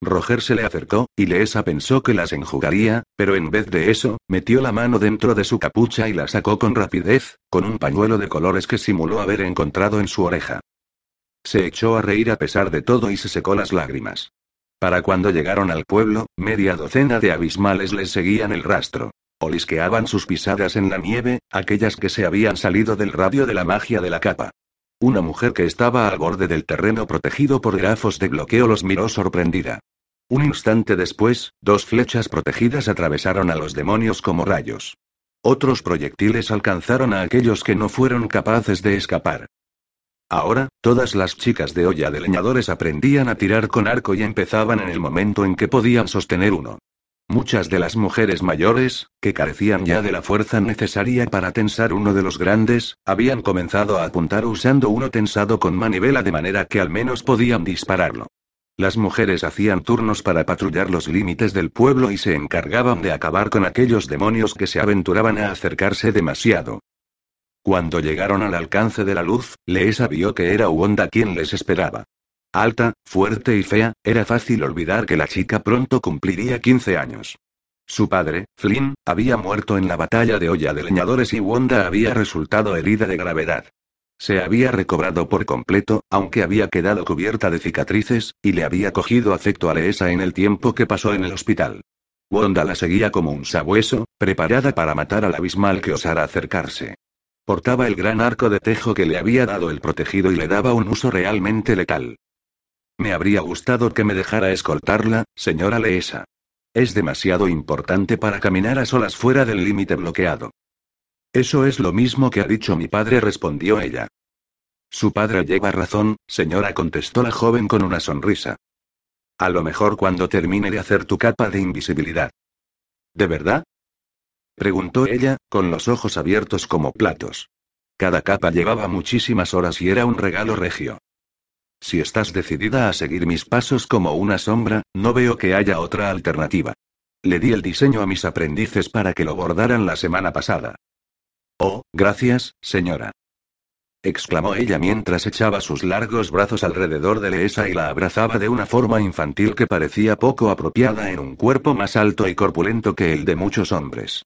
[SPEAKER 1] Roger se le acercó, y Leesa pensó que las enjugaría, pero en vez de eso, metió la mano dentro de su capucha y la sacó con rapidez, con un pañuelo de colores que simuló haber encontrado en su oreja. Se echó a reír a pesar de todo y se secó las lágrimas. Para cuando llegaron al pueblo, media docena de abismales les seguían el rastro. Olisqueaban sus pisadas en la nieve, aquellas que se habían salido del radio de la magia de la capa. Una mujer que estaba al borde del terreno protegido por grafos de bloqueo los miró sorprendida. Un instante después, dos flechas protegidas atravesaron a los demonios como rayos. Otros proyectiles alcanzaron a aquellos que no fueron capaces de escapar. Ahora, todas las chicas de olla de leñadores aprendían a tirar con arco y empezaban en el momento en que podían sostener uno. Muchas de las mujeres mayores, que carecían ya de la fuerza necesaria para tensar uno de los grandes, habían comenzado a apuntar usando uno tensado con manivela de manera que al menos podían dispararlo. Las mujeres hacían turnos para patrullar los límites del pueblo y se encargaban de acabar con aquellos demonios que se aventuraban a acercarse demasiado. Cuando llegaron al alcance de la luz, Leesa vio que era Uonda quien les esperaba. Alta, fuerte y fea, era fácil olvidar que la chica pronto cumpliría 15 años. Su padre, Flynn, había muerto en la batalla de olla de leñadores y Wanda había resultado herida de gravedad. Se había recobrado por completo, aunque había quedado cubierta de cicatrices, y le había cogido afecto a Leesa en el tiempo que pasó en el hospital. Wanda la seguía como un sabueso, preparada para matar al abismal que osara acercarse. Portaba el gran arco de tejo que le había dado el protegido y le daba un uso realmente letal. Me habría gustado que me dejara escoltarla, señora Leesa. Es demasiado importante para caminar a solas fuera del límite bloqueado. Eso es lo mismo que ha dicho mi padre, respondió ella. Su padre lleva razón, señora, contestó la joven con una sonrisa. A lo mejor cuando termine de hacer tu capa de invisibilidad. ¿De verdad? preguntó ella, con los ojos abiertos como platos. Cada capa llevaba muchísimas horas y era un regalo regio. Si estás decidida a seguir mis pasos como una sombra, no veo que haya otra alternativa. Le di el diseño a mis aprendices para que lo bordaran la semana pasada. Oh, gracias, señora. exclamó ella mientras echaba sus largos brazos alrededor de Leesa y la abrazaba de una forma infantil que parecía poco apropiada en un cuerpo más alto y corpulento que el de muchos hombres.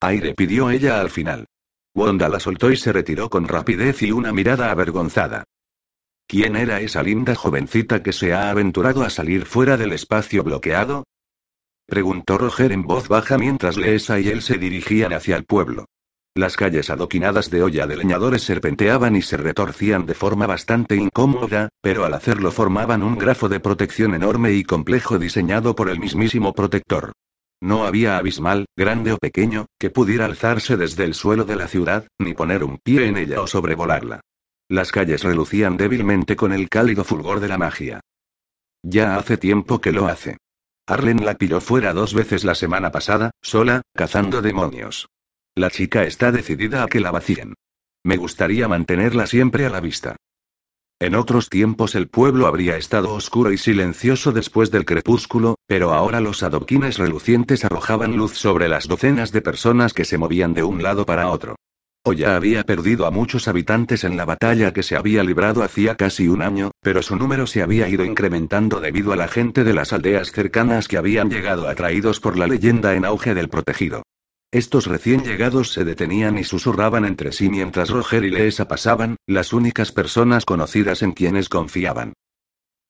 [SPEAKER 1] Aire pidió ella al final. Wanda la soltó y se retiró con rapidez y una mirada avergonzada. ¿Quién era esa linda jovencita que se ha aventurado a salir fuera del espacio bloqueado? Preguntó Roger en voz baja mientras Leesa y él se dirigían hacia el pueblo. Las calles adoquinadas de olla de leñadores serpenteaban y se retorcían de forma bastante incómoda, pero al hacerlo formaban un grafo de protección enorme y complejo diseñado por el mismísimo protector. No había abismal, grande o pequeño, que pudiera alzarse desde el suelo de la ciudad, ni poner un pie en ella o sobrevolarla. Las calles relucían débilmente con el cálido fulgor de la magia. Ya hace tiempo que lo hace. Arlen la pilló fuera dos veces la semana pasada, sola, cazando demonios. La chica está decidida a que la vacíen. Me gustaría mantenerla siempre a la vista. En otros tiempos el pueblo habría estado oscuro y silencioso después del crepúsculo, pero ahora los adoquines relucientes arrojaban luz sobre las docenas de personas que se movían de un lado para otro. O ya había perdido a muchos habitantes en la batalla que se había librado hacía casi un año, pero su número se había ido incrementando debido a la gente de las aldeas cercanas que habían llegado atraídos por la leyenda en auge del protegido. Estos recién llegados se detenían y susurraban entre sí mientras Roger y Leesa pasaban, las únicas personas conocidas en quienes confiaban.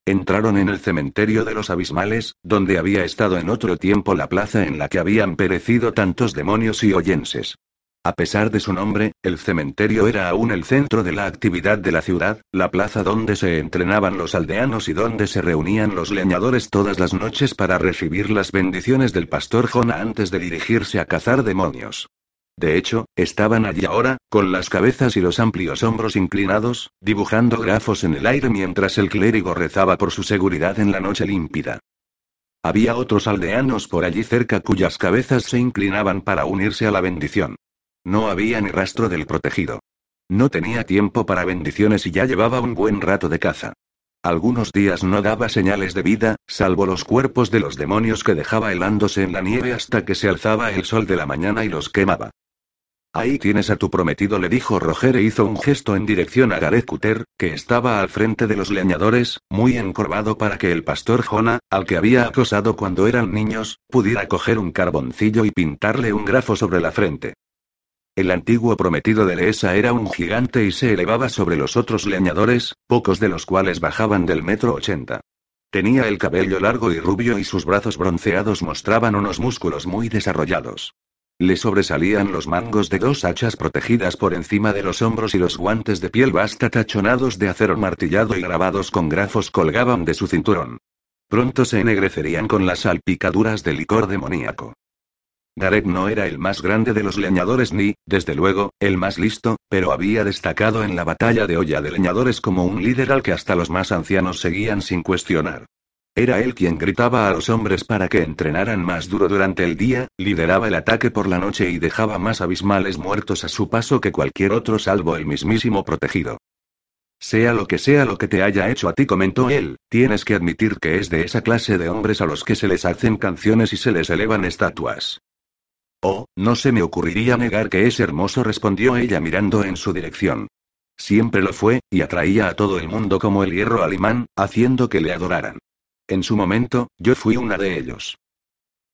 [SPEAKER 1] Entraron en el cementerio de los abismales, donde había estado en otro tiempo la plaza en la que habían perecido tantos demonios y oyenses. A pesar de su nombre, el cementerio era aún el centro de la actividad de la ciudad, la plaza donde se entrenaban los aldeanos y donde se reunían los leñadores todas las noches para recibir las bendiciones del pastor Jona antes de dirigirse a cazar demonios. De hecho, estaban allí ahora, con las cabezas y los amplios hombros inclinados, dibujando grafos en el aire mientras el clérigo rezaba por su seguridad en la noche límpida. Había otros aldeanos por allí cerca cuyas cabezas se inclinaban para unirse a la bendición. No había ni rastro del protegido. No tenía tiempo para bendiciones y ya llevaba un buen rato de caza. Algunos días no daba señales de vida, salvo los cuerpos de los demonios que dejaba helándose en la nieve hasta que se alzaba el sol de la mañana y los quemaba. Ahí tienes a tu prometido, le dijo Roger e hizo un gesto en dirección a Gareth Cutter, que estaba al frente de los leñadores, muy encorvado para que el pastor Jona, al que había acosado cuando eran niños, pudiera coger un carboncillo y pintarle un grafo sobre la frente. El antiguo prometido de Leesa era un gigante y se elevaba sobre los otros leñadores, pocos de los cuales bajaban del metro ochenta. Tenía el cabello largo y rubio y sus brazos bronceados mostraban unos músculos muy desarrollados. Le sobresalían los mangos de dos hachas protegidas por encima de los hombros y los guantes de piel basta tachonados de acero martillado y grabados con grafos colgaban de su cinturón. Pronto se ennegrecerían con las salpicaduras de licor demoníaco. Gareth no era el más grande de los leñadores ni, desde luego, el más listo, pero había destacado en la batalla de olla de leñadores como un líder al que hasta los más ancianos seguían sin cuestionar. Era él quien gritaba a los hombres para que entrenaran más duro durante el día, lideraba el ataque por la noche y dejaba más abismales muertos a su paso que cualquier otro salvo el mismísimo protegido. Sea lo que sea lo que te haya hecho a ti, comentó él, tienes que admitir que es de esa clase de hombres a los que se les hacen canciones y se les elevan estatuas. Oh, no se me ocurriría negar que es hermoso, respondió ella mirando en su dirección. Siempre lo fue, y atraía a todo el mundo como el hierro al imán, haciendo que le adoraran. En su momento, yo fui una de ellos.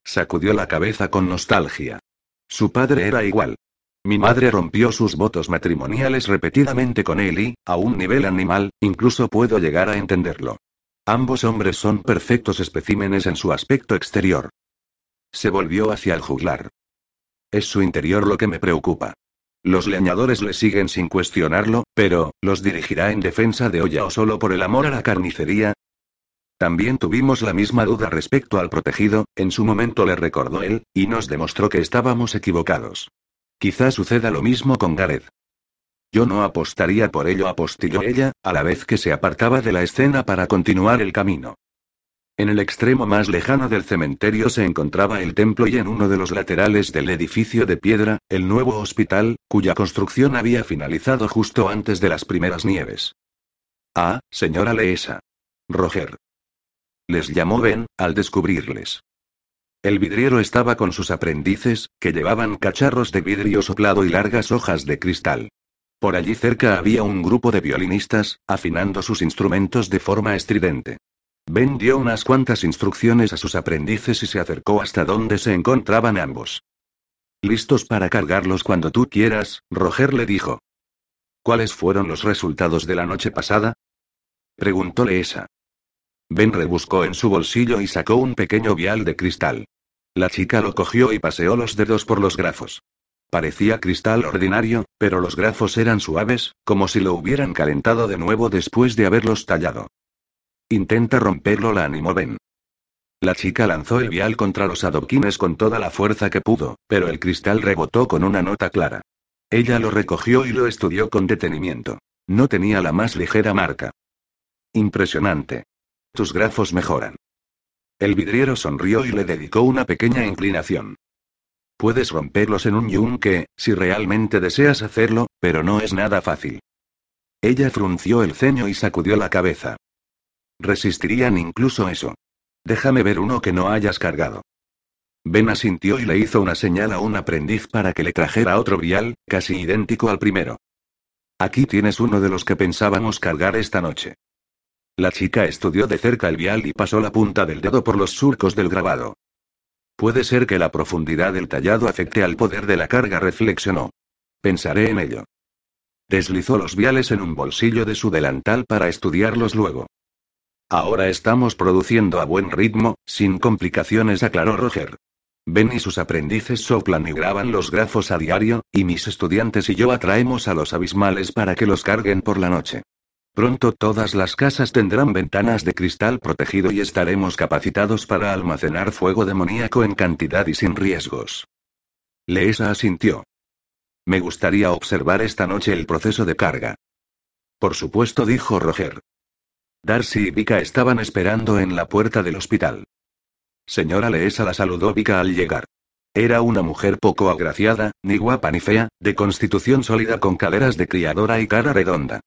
[SPEAKER 1] Sacudió la cabeza con nostalgia. Su padre era igual. Mi madre rompió sus votos matrimoniales repetidamente con él y, a un nivel animal, incluso puedo llegar a entenderlo. Ambos hombres son perfectos especímenes en su aspecto exterior. Se volvió hacia el juglar. Es su interior lo que me preocupa. Los leñadores le siguen sin cuestionarlo, pero, ¿los dirigirá en defensa de Olla o solo por el amor a la carnicería? También tuvimos la misma duda respecto al protegido, en su momento le recordó él, y nos demostró que estábamos equivocados. Quizá suceda lo mismo con Gareth. Yo no apostaría por ello, apostilló ella, a la vez que se apartaba de la escena para continuar el camino. En el extremo más lejano del cementerio se encontraba el templo y en uno de los laterales del edificio de piedra, el nuevo hospital, cuya construcción había finalizado justo antes de las primeras nieves. Ah, señora Leesa. Roger. Les llamó Ben, al descubrirles. El vidriero estaba con sus aprendices, que llevaban cacharros de vidrio soplado y largas hojas de cristal. Por allí cerca había un grupo de violinistas, afinando sus instrumentos de forma estridente. Ben dio unas cuantas instrucciones a sus aprendices y se acercó hasta donde se encontraban ambos. Listos para cargarlos cuando tú quieras, Roger le dijo. ¿Cuáles fueron los resultados de la noche pasada? Preguntóle esa. Ben rebuscó en su bolsillo y sacó un pequeño vial de cristal. La chica lo cogió y paseó los dedos por los grafos. Parecía cristal ordinario, pero los grafos eran suaves, como si lo hubieran calentado de nuevo después de haberlos tallado. Intenta romperlo, la animó Ben. La chica lanzó el vial contra los adoquines con toda la fuerza que pudo, pero el cristal rebotó con una nota clara. Ella lo recogió y lo estudió con detenimiento. No tenía la más ligera marca. Impresionante. Tus grafos mejoran. El vidriero sonrió y le dedicó una pequeña inclinación. Puedes romperlos en un yunque, si realmente deseas hacerlo, pero no es nada fácil. Ella frunció el ceño y sacudió la cabeza. Resistirían incluso eso. Déjame ver uno que no hayas cargado. Ben asintió y le hizo una señal a un aprendiz para que le trajera otro vial, casi idéntico al primero. Aquí tienes uno de los que pensábamos cargar esta noche. La chica estudió de cerca el vial y pasó la punta del dedo por los surcos del grabado. Puede ser que la profundidad del tallado afecte al poder de la carga, reflexionó. Pensaré en ello. Deslizó los viales en un bolsillo de su delantal para estudiarlos luego. Ahora estamos produciendo a buen ritmo, sin complicaciones, aclaró Roger. Ben y sus aprendices soplan y graban los grafos a diario, y mis estudiantes y yo atraemos a los abismales para que los carguen por la noche. Pronto todas las casas tendrán ventanas de cristal protegido y estaremos capacitados para almacenar fuego demoníaco en cantidad y sin riesgos. Leesa asintió. Me gustaría observar esta noche el proceso de carga. Por supuesto, dijo Roger. Darcy y Vika estaban esperando en la puerta del hospital. Señora Leesa la saludó Vika al llegar. Era una mujer poco agraciada, ni guapa ni fea, de constitución sólida con caderas de criadora y cara redonda.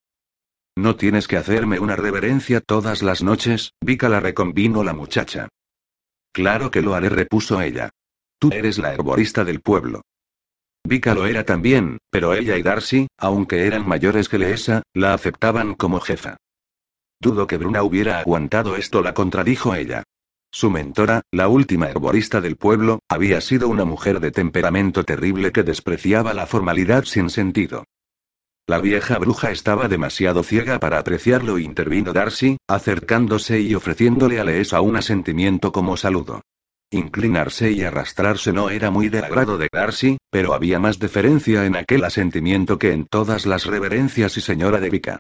[SPEAKER 1] No tienes que hacerme una reverencia todas las noches, Vika la reconvino la muchacha. Claro que lo haré, repuso ella. Tú eres la herborista del pueblo. Vika lo era también, pero ella y Darcy, aunque eran mayores que Leesa, la aceptaban como jefa. Dudo que Bruna hubiera aguantado esto, la contradijo ella. Su mentora, la última herborista del pueblo, había sido una mujer de temperamento terrible que despreciaba la formalidad sin sentido. La vieja bruja estaba demasiado ciega para apreciarlo, intervino Darcy, acercándose y ofreciéndole a Leesa un asentimiento como saludo. Inclinarse y arrastrarse no era muy del agrado de Darcy, pero había más deferencia en aquel asentimiento que en todas las reverencias y señora de Vika.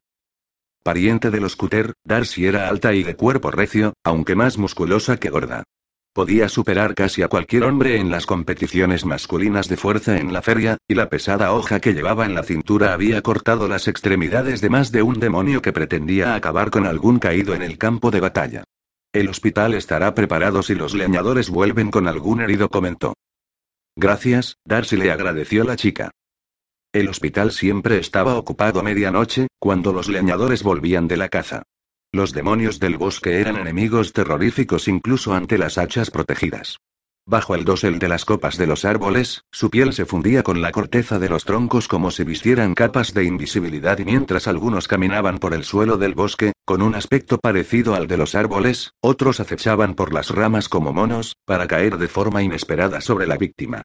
[SPEAKER 1] Pariente de los Cuter, Darcy era alta y de cuerpo recio, aunque más musculosa que gorda. Podía superar casi a cualquier hombre en las competiciones masculinas de fuerza en la feria, y la pesada hoja que llevaba en la cintura había cortado las extremidades de más de un demonio que pretendía acabar con algún caído en el campo de batalla. El hospital estará preparado si los leñadores vuelven con algún herido, comentó. Gracias, Darcy le agradeció la chica. El hospital siempre estaba ocupado a medianoche, cuando los leñadores volvían de la caza. Los demonios del bosque eran enemigos terroríficos incluso ante las hachas protegidas. Bajo el dosel de las copas de los árboles, su piel se fundía con la corteza de los troncos como si vistieran capas de invisibilidad y mientras algunos caminaban por el suelo del bosque, con un aspecto parecido al de los árboles, otros acechaban por las ramas como monos, para caer de forma inesperada sobre la víctima.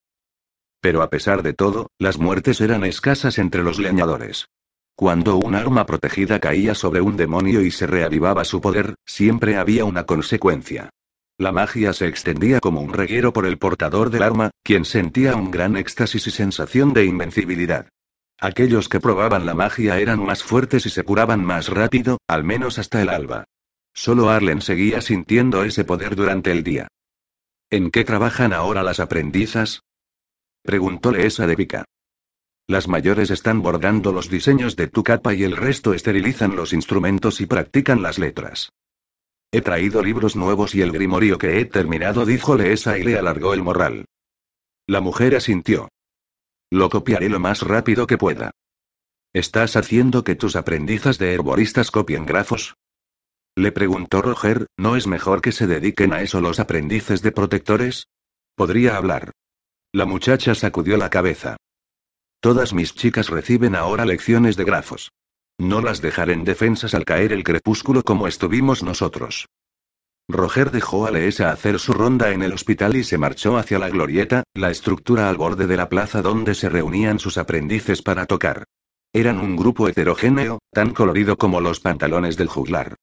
[SPEAKER 1] Pero a pesar de todo, las muertes eran escasas entre los leñadores. Cuando un arma protegida caía sobre un demonio y se reavivaba su poder, siempre había una consecuencia. La magia se extendía como un reguero por el portador del arma, quien sentía un gran éxtasis y sensación de invencibilidad. Aquellos que probaban la magia eran más fuertes y se curaban más rápido, al menos hasta el alba. Solo Arlen seguía sintiendo ese poder durante el día. ¿En qué trabajan ahora las aprendizas? Preguntóle esa de pica. Las mayores están bordando los diseños de tu capa y el resto esterilizan los instrumentos y practican las letras. He traído libros nuevos y el grimorio que he terminado, dijo Leesa y le alargó el morral. La mujer asintió. Lo copiaré lo más rápido que pueda. ¿Estás haciendo que tus aprendizas de herboristas copien grafos? Le preguntó Roger, ¿no es mejor que se dediquen a eso los aprendices de protectores? Podría hablar. La muchacha sacudió la cabeza. Todas mis chicas reciben ahora lecciones de grafos. No las dejaré en defensas al caer el crepúsculo como estuvimos nosotros. Roger dejó a Leesa hacer su ronda en el hospital y se marchó hacia la glorieta, la estructura al borde de la plaza donde se reunían sus aprendices para tocar. Eran un grupo heterogéneo, tan colorido como los pantalones del juglar.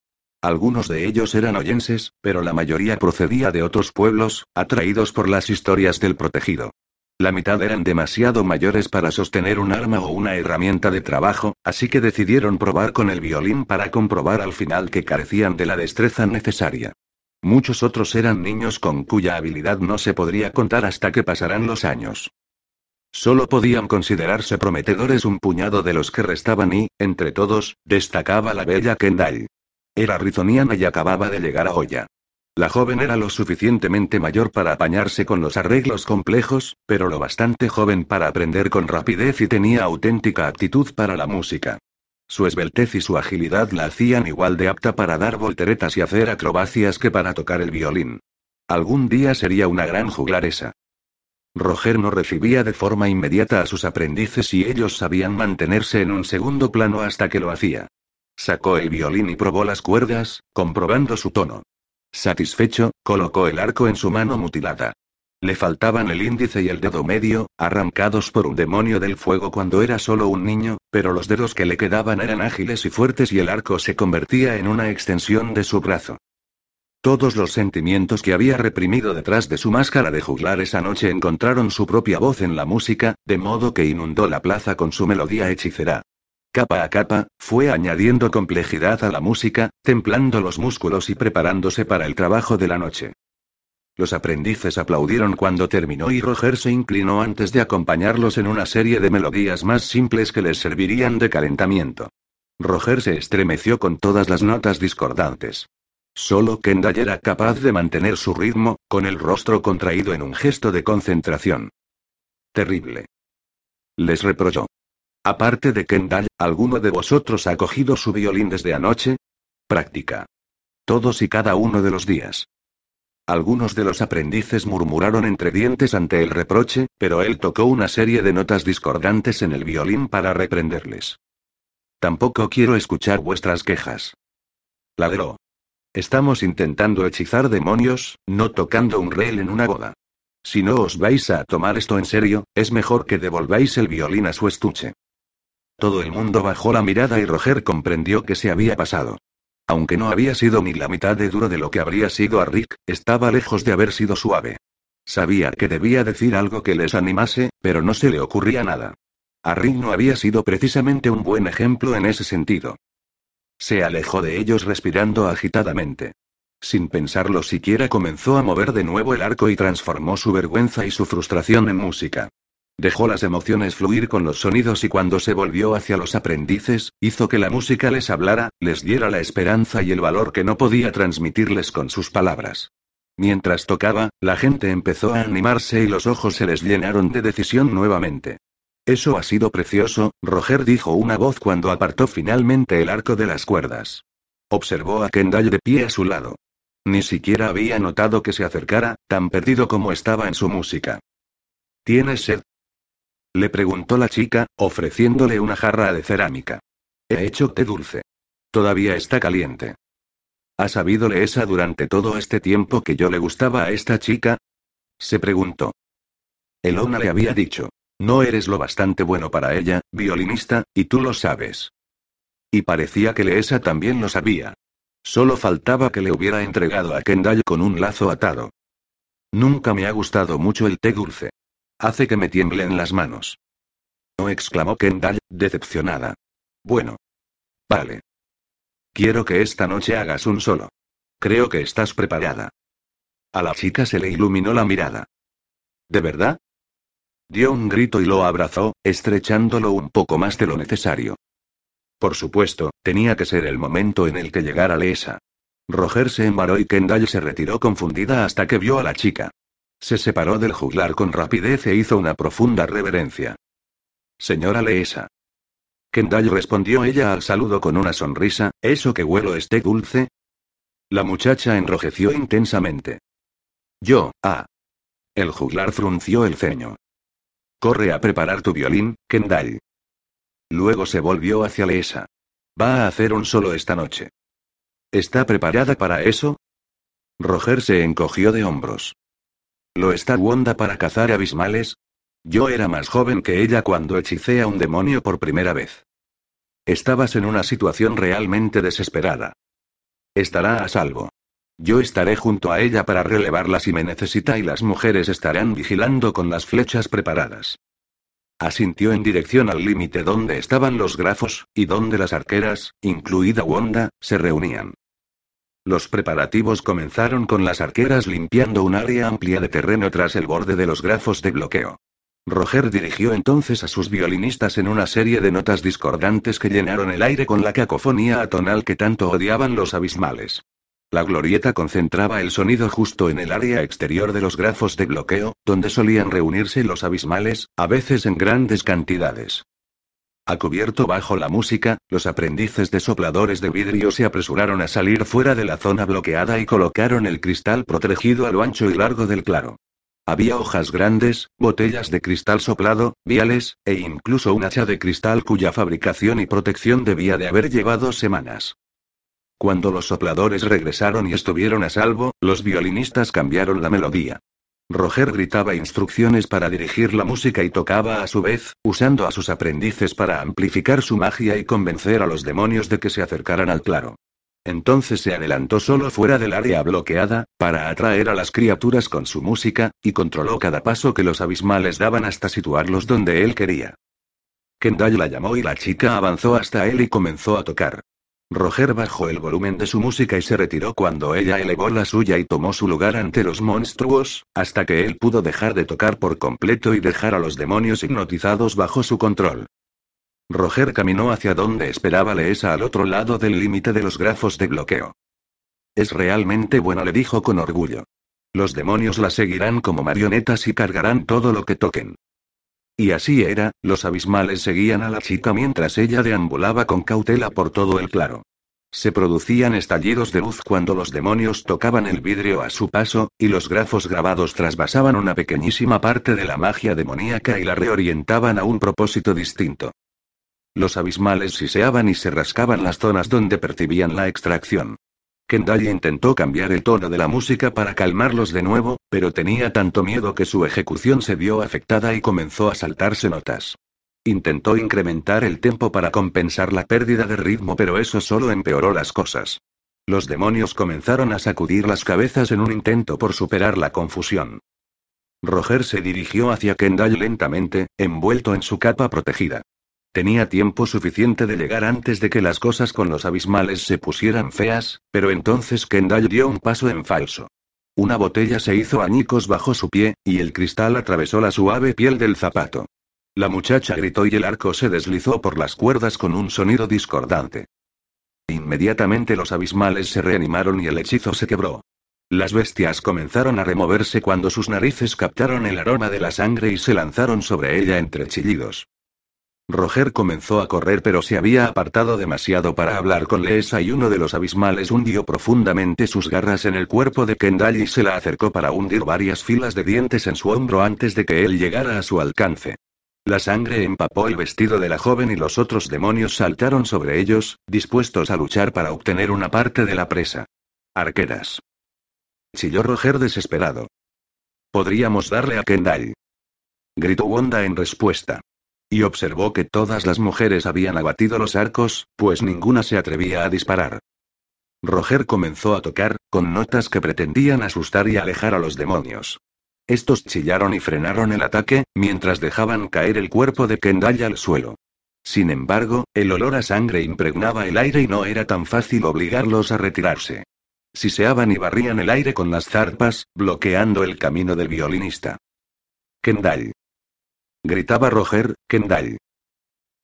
[SPEAKER 1] Algunos de ellos eran oyenses, pero la mayoría procedía de otros pueblos, atraídos por las historias del protegido. La mitad eran demasiado mayores para sostener un arma o una herramienta de trabajo, así que decidieron probar con el violín para comprobar al final que carecían de la destreza necesaria. Muchos otros eran niños con cuya habilidad no se podría contar hasta que pasaran los años. Solo podían considerarse prometedores un puñado de los que restaban y, entre todos, destacaba la bella Kendall. Era rizoniana y acababa de llegar a Oya. La joven era lo suficientemente mayor para apañarse con los arreglos complejos, pero lo bastante joven para aprender con rapidez y tenía auténtica aptitud para la música. Su esbeltez y su agilidad la hacían igual de apta para dar volteretas y hacer acrobacias que para tocar el violín. Algún día sería una gran juglaresa. Roger no recibía de forma inmediata a sus aprendices y ellos sabían mantenerse en un segundo plano hasta que lo hacía. Sacó el violín y probó las cuerdas, comprobando su tono. Satisfecho, colocó el arco en su mano mutilada. Le faltaban el índice y el dedo medio, arrancados por un demonio del fuego cuando era solo un niño, pero los dedos que le quedaban eran ágiles y fuertes y el arco se convertía en una extensión de su brazo. Todos los sentimientos que había reprimido detrás de su máscara de juglar esa noche encontraron su propia voz en la música, de modo que inundó la plaza con su melodía hechicera. Capa a capa, fue añadiendo complejidad a la música, templando los músculos y preparándose para el trabajo de la noche. Los aprendices aplaudieron cuando terminó y Roger se inclinó antes de acompañarlos en una serie de melodías más simples que les servirían de calentamiento. Roger se estremeció con todas las notas discordantes. Solo Kendall era capaz de mantener su ritmo, con el rostro contraído en un gesto de concentración. Terrible. Les reprochó. Aparte de Kendall, ¿alguno de vosotros ha cogido su violín desde anoche? Práctica. Todos y cada uno de los días. Algunos de los aprendices murmuraron entre dientes ante el reproche, pero él tocó una serie de notas discordantes en el violín para reprenderles. Tampoco quiero escuchar vuestras quejas. Ladró. Estamos intentando hechizar demonios, no tocando un reel en una boda. Si no os vais a tomar esto en serio, es mejor que devolváis el violín a su estuche. Todo el mundo bajó la mirada y Roger comprendió que se había pasado. Aunque no había sido ni la mitad de duro de lo que habría sido a Rick, estaba lejos de haber sido suave. Sabía que debía decir algo que les animase, pero no se le ocurría nada. A Rick no había sido precisamente un buen ejemplo en ese sentido. Se alejó de ellos respirando agitadamente. Sin pensarlo siquiera comenzó a mover de nuevo el arco y transformó su vergüenza y su frustración en música. Dejó las emociones fluir con los sonidos y cuando se volvió hacia los aprendices, hizo que la música les hablara, les diera la esperanza y el valor que no podía transmitirles con sus palabras. Mientras tocaba, la gente empezó a animarse y los ojos se les llenaron de decisión nuevamente. Eso ha sido precioso, Roger dijo una voz cuando apartó finalmente el arco de las cuerdas. Observó a Kendall de pie a su lado. Ni siquiera había notado que se acercara, tan perdido como estaba en su música. ¿Tienes sed? Le preguntó la chica, ofreciéndole una jarra de cerámica. He hecho té dulce. Todavía está caliente. ¿Ha sabido Leesa durante todo este tiempo que yo le gustaba a esta chica? Se preguntó. Elona le había dicho. No eres lo bastante bueno para ella, violinista, y tú lo sabes. Y parecía que Leesa también lo sabía. Solo faltaba que le hubiera entregado a Kendall con un lazo atado. Nunca me ha gustado mucho el té dulce. Hace que me tiemblen las manos. No exclamó Kendall, decepcionada. Bueno. Vale. Quiero que esta noche hagas un solo. Creo que estás preparada. A la chica se le iluminó la mirada. ¿De verdad? Dio un grito y lo abrazó, estrechándolo un poco más de lo necesario. Por supuesto, tenía que ser el momento en el que llegara Lesa. Roger se embaró y Kendall se retiró confundida hasta que vio a la chica. Se separó del juglar con rapidez e hizo una profunda reverencia. Señora Leesa. Kendall respondió ella al saludo con una sonrisa, ¿eso que huelo esté dulce? La muchacha enrojeció intensamente. Yo, ah. El juglar frunció el ceño. Corre a preparar tu violín, Kendall. Luego se volvió hacia Leesa. Va a hacer un solo esta noche. ¿Está preparada para eso? Roger se encogió de hombros. ¿Lo está Wanda para cazar abismales? Yo era más joven que ella cuando hechicé a un demonio por primera vez. Estabas en una situación realmente desesperada. Estará a salvo. Yo estaré junto a ella para relevarla si me necesita y las mujeres estarán vigilando con las flechas preparadas. Asintió en dirección al límite donde estaban los grafos, y donde las arqueras, incluida Wanda, se reunían. Los preparativos comenzaron con las arqueras limpiando un área amplia de terreno tras el borde de los grafos de bloqueo. Roger dirigió entonces a sus violinistas en una serie de notas discordantes que llenaron el aire con la cacofonía atonal que tanto odiaban los abismales. La glorieta concentraba el sonido justo en el área exterior de los grafos de bloqueo, donde solían reunirse los abismales, a veces en grandes cantidades. A cubierto bajo la música, los aprendices de sopladores de vidrio se apresuraron a salir fuera de la zona bloqueada y colocaron el cristal protegido a lo ancho y largo del claro. Había hojas grandes, botellas de cristal soplado, viales, e incluso un hacha de cristal cuya fabricación y protección debía de haber llevado semanas. Cuando los sopladores regresaron y estuvieron a salvo, los violinistas cambiaron la melodía. Roger gritaba instrucciones para dirigir la música y tocaba a su vez, usando a sus aprendices para amplificar su magia y convencer a los demonios de que se acercaran al claro. Entonces se adelantó solo fuera del área bloqueada, para atraer a las criaturas con su música, y controló cada paso que los abismales daban hasta situarlos donde él quería. Kendall la llamó y la chica avanzó hasta él y comenzó a tocar. Roger bajó el volumen de su música y se retiró cuando ella elevó la suya y tomó su lugar ante los monstruos, hasta que él pudo dejar de tocar por completo y dejar a los demonios hipnotizados bajo su control. Roger caminó hacia donde esperaba Leesa al otro lado del límite de los grafos de bloqueo. Es realmente bueno, le dijo con orgullo. Los demonios la seguirán como marionetas y cargarán todo lo que toquen. Y así era, los abismales seguían a la chica mientras ella deambulaba con cautela por todo el claro. Se producían estallidos de luz cuando los demonios tocaban el vidrio a su paso, y los grafos grabados trasvasaban una pequeñísima parte de la magia demoníaca y la reorientaban a un propósito distinto. Los abismales siseaban y se rascaban las zonas donde percibían la extracción. Kendall intentó cambiar el tono de la música para calmarlos de nuevo, pero tenía tanto miedo que su ejecución se vio afectada y comenzó a saltarse notas. Intentó incrementar el tempo para compensar la pérdida de ritmo, pero eso solo empeoró las cosas. Los demonios comenzaron a sacudir las cabezas en un intento por superar la confusión. Roger se dirigió hacia Kendall lentamente, envuelto en su capa protegida. Tenía tiempo suficiente de llegar antes de que las cosas con los abismales se pusieran feas, pero entonces Kendall dio un paso en falso. Una botella se hizo añicos bajo su pie, y el cristal atravesó la suave piel del zapato. La muchacha gritó y el arco se deslizó por las cuerdas con un sonido discordante. Inmediatamente los abismales se reanimaron y el hechizo se quebró. Las bestias comenzaron a removerse cuando sus narices captaron el aroma de la sangre y se lanzaron sobre ella entre chillidos. Roger comenzó a correr pero se había apartado demasiado para hablar con Leesa y uno de los abismales hundió profundamente sus garras en el cuerpo de Kendall y se la acercó para hundir varias filas de dientes en su hombro antes de que él llegara a su alcance. La sangre empapó el vestido de la joven y los otros demonios saltaron sobre ellos, dispuestos a luchar para obtener una parte de la presa. Arqueras. Chilló Roger desesperado. Podríamos darle a Kendall. Gritó Wanda en respuesta. Y observó que todas las mujeres habían abatido los arcos, pues ninguna se atrevía a disparar. Roger comenzó a tocar, con notas que pretendían asustar y alejar a los demonios. Estos chillaron y frenaron el ataque, mientras dejaban caer el cuerpo de Kendall al suelo. Sin embargo, el olor a sangre impregnaba el aire y no era tan fácil obligarlos a retirarse. Siseaban y barrían el aire con las zarpas, bloqueando el camino del violinista. Kendall. Gritaba Roger, Kendall.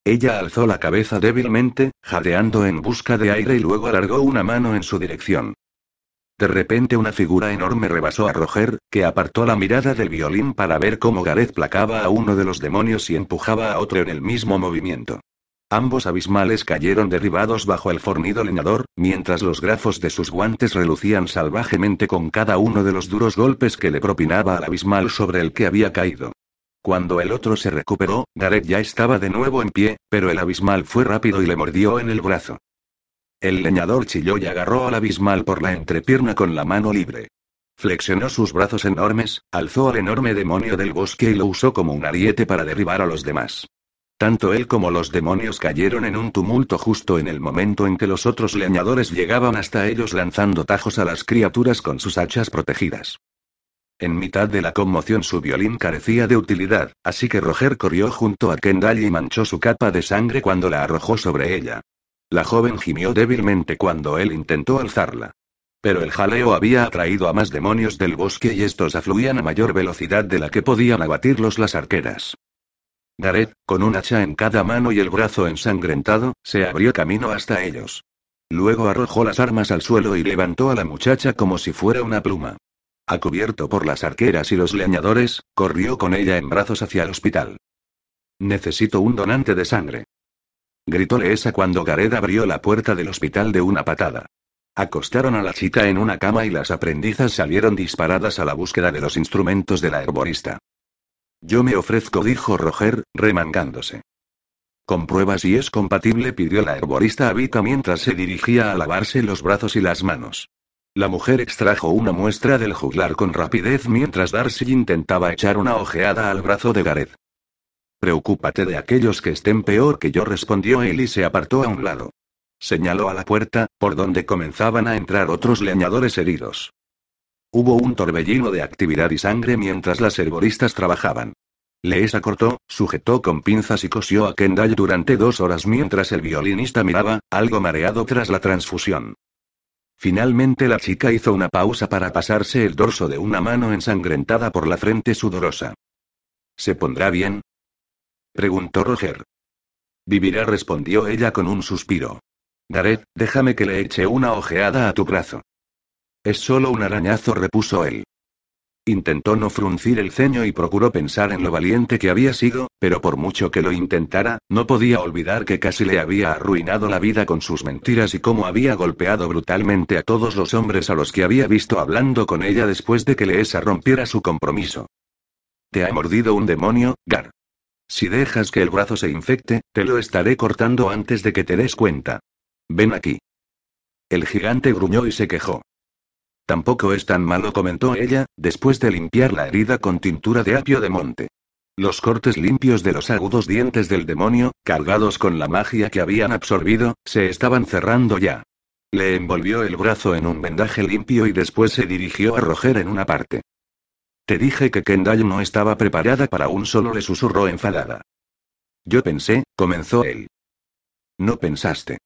[SPEAKER 1] Ella alzó la cabeza débilmente, jadeando en busca de aire y luego alargó una mano en su dirección. De repente una figura enorme rebasó a Roger, que apartó la mirada del violín para ver cómo Gareth placaba a uno de los demonios y empujaba a otro en el mismo movimiento. Ambos abismales cayeron derribados bajo el fornido leñador, mientras los grafos de sus guantes relucían salvajemente con cada uno de los duros golpes que le propinaba al abismal sobre el que había caído. Cuando el otro se recuperó, Gareth ya estaba de nuevo en pie, pero el abismal fue rápido y le mordió en el brazo. El leñador chilló y agarró al abismal por la entrepierna con la mano libre. Flexionó sus brazos enormes, alzó al enorme demonio del bosque y lo usó como un ariete para derribar a los demás. Tanto él como los demonios cayeron en un tumulto justo en el momento en que los otros leñadores llegaban hasta ellos lanzando tajos a las criaturas con sus hachas protegidas. En mitad de la conmoción su violín carecía de utilidad, así que Roger corrió junto a Kendall y manchó su capa de sangre cuando la arrojó sobre ella. La joven gimió débilmente cuando él intentó alzarla. Pero el jaleo había atraído a más demonios del bosque y estos afluían a mayor velocidad de la que podían abatirlos las arqueras. Gareth, con un hacha en cada mano y el brazo ensangrentado, se abrió camino hasta ellos. Luego arrojó las armas al suelo y levantó a la muchacha como si fuera una pluma. A cubierto por las arqueras y los leñadores, corrió con ella en brazos hacia el hospital. Necesito un donante de sangre. Gritó Leesa cuando Gareth abrió la puerta del hospital de una patada. Acostaron a la chica en una cama y las aprendizas salieron disparadas a la búsqueda de los instrumentos de la herborista. Yo me ofrezco, dijo Roger, remangándose. Comprueba si es compatible, pidió la herborista a Vika mientras se dirigía a lavarse los brazos y las manos. La mujer extrajo una muestra del juglar con rapidez mientras Darcy intentaba echar una ojeada al brazo de Gareth. Preocúpate de aquellos que estén peor que yo, respondió él y se apartó a un lado. Señaló a la puerta, por donde comenzaban a entrar otros leñadores heridos. Hubo un torbellino de actividad y sangre mientras las herboristas trabajaban. Leesa cortó, sujetó con pinzas y cosió a Kendall durante dos horas mientras el violinista miraba, algo mareado tras la transfusión. Finalmente la chica hizo una pausa para pasarse el dorso de una mano ensangrentada por la frente sudorosa. ¿Se pondrá bien? preguntó Roger. Vivirá, respondió ella con un suspiro. Gareth, déjame que le eche una ojeada a tu brazo. Es solo un arañazo, repuso él. Intentó no fruncir el ceño y procuró pensar en lo valiente que había sido, pero por mucho que lo intentara, no podía olvidar que casi le había arruinado la vida con sus mentiras y cómo había golpeado brutalmente a todos los hombres a los que había visto hablando con ella después de que Leesa rompiera su compromiso. Te ha mordido un demonio, Gar. Si dejas que el brazo se infecte, te lo estaré cortando antes de que te des cuenta. Ven aquí. El gigante gruñó y se quejó. Tampoco es tan malo, comentó ella, después de limpiar la herida con tintura de apio de monte. Los cortes limpios de los agudos dientes del demonio, cargados con la magia que habían absorbido, se estaban cerrando ya. Le envolvió el brazo en un vendaje limpio y después se dirigió a Roger en una parte. Te dije que Kendall no estaba preparada para un solo, le susurró enfadada. Yo pensé, comenzó él. No pensaste.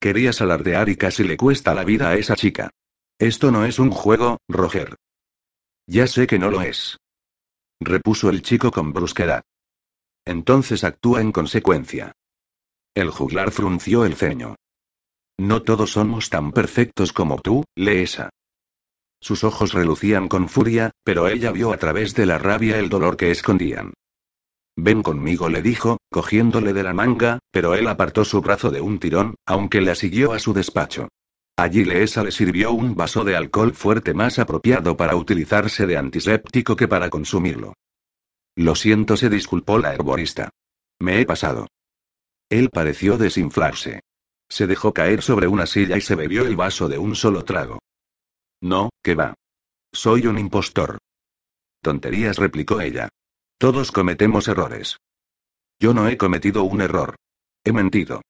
[SPEAKER 1] Querías alardear y casi le cuesta la vida a esa chica. Esto no es un juego, Roger. Ya sé que no lo es. Repuso el chico con brusquedad. Entonces actúa en consecuencia. El juglar frunció el ceño. No todos somos tan perfectos como tú, Leesa. Sus ojos relucían con furia, pero ella vio a través de la rabia el dolor que escondían. Ven conmigo, le dijo, cogiéndole de la manga, pero él apartó su brazo de un tirón, aunque la siguió a su despacho. Allí Leesa le sirvió un vaso de alcohol fuerte más apropiado para utilizarse de antiséptico que para consumirlo. Lo siento, se disculpó la herborista. Me he pasado. Él pareció desinflarse. Se dejó caer sobre una silla y se bebió el vaso de un solo trago. No, que va. Soy un impostor. Tonterías, replicó ella. Todos cometemos errores. Yo no he cometido un error. He mentido.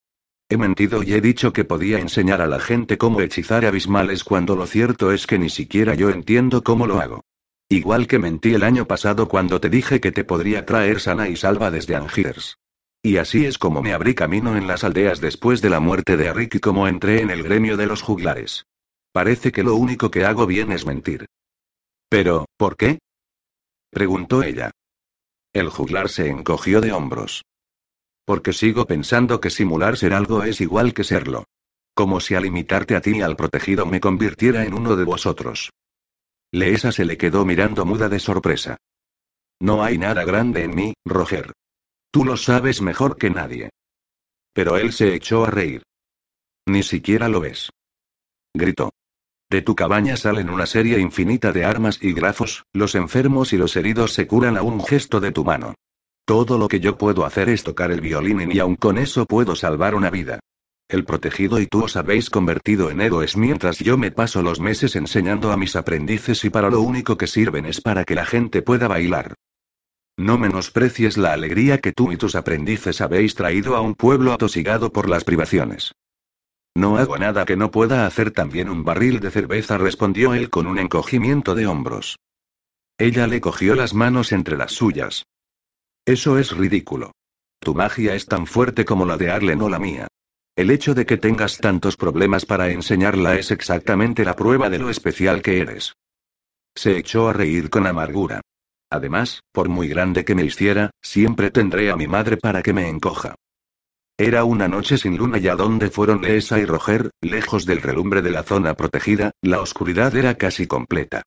[SPEAKER 1] He mentido y he dicho que podía enseñar a la gente cómo hechizar abismales cuando lo cierto es que ni siquiera yo entiendo cómo lo hago. Igual que mentí el año pasado cuando te dije que te podría traer sana y salva desde Angiers. Y así es como me abrí camino en las aldeas después de la muerte de Rick y como entré en el gremio de los juglares. Parece que lo único que hago bien es mentir. Pero, ¿por qué? preguntó ella. El juglar se encogió de hombros. Porque sigo pensando que simular ser algo es igual que serlo. Como si al imitarte a ti y al protegido me convirtiera en uno de vosotros. Leesa se le quedó mirando muda de sorpresa. No hay nada grande en mí, Roger. Tú lo sabes mejor que nadie. Pero él se echó a reír. Ni siquiera lo ves. Gritó. De tu cabaña salen una serie infinita de armas y grafos, los enfermos y los heridos se curan a un gesto de tu mano. Todo lo que yo puedo hacer es tocar el violín y aun con eso puedo salvar una vida. El protegido y tú os habéis convertido en héroes mientras yo me paso los meses enseñando a mis aprendices y para lo único que sirven es para que la gente pueda bailar. No menosprecies la alegría que tú y tus aprendices habéis traído a un pueblo atosigado por las privaciones. No hago nada que no pueda hacer también un barril de cerveza, respondió él con un encogimiento de hombros. Ella le cogió las manos entre las suyas. Eso es ridículo. Tu magia es tan fuerte como la de Arlen o la mía. El hecho de que tengas tantos problemas para enseñarla es exactamente la prueba de lo especial que eres. Se echó a reír con amargura. Además, por muy grande que me hiciera, siempre tendré a mi madre para que me encoja. Era una noche sin luna y a donde fueron Leesa y Roger, lejos del relumbre de la zona protegida, la oscuridad era casi completa.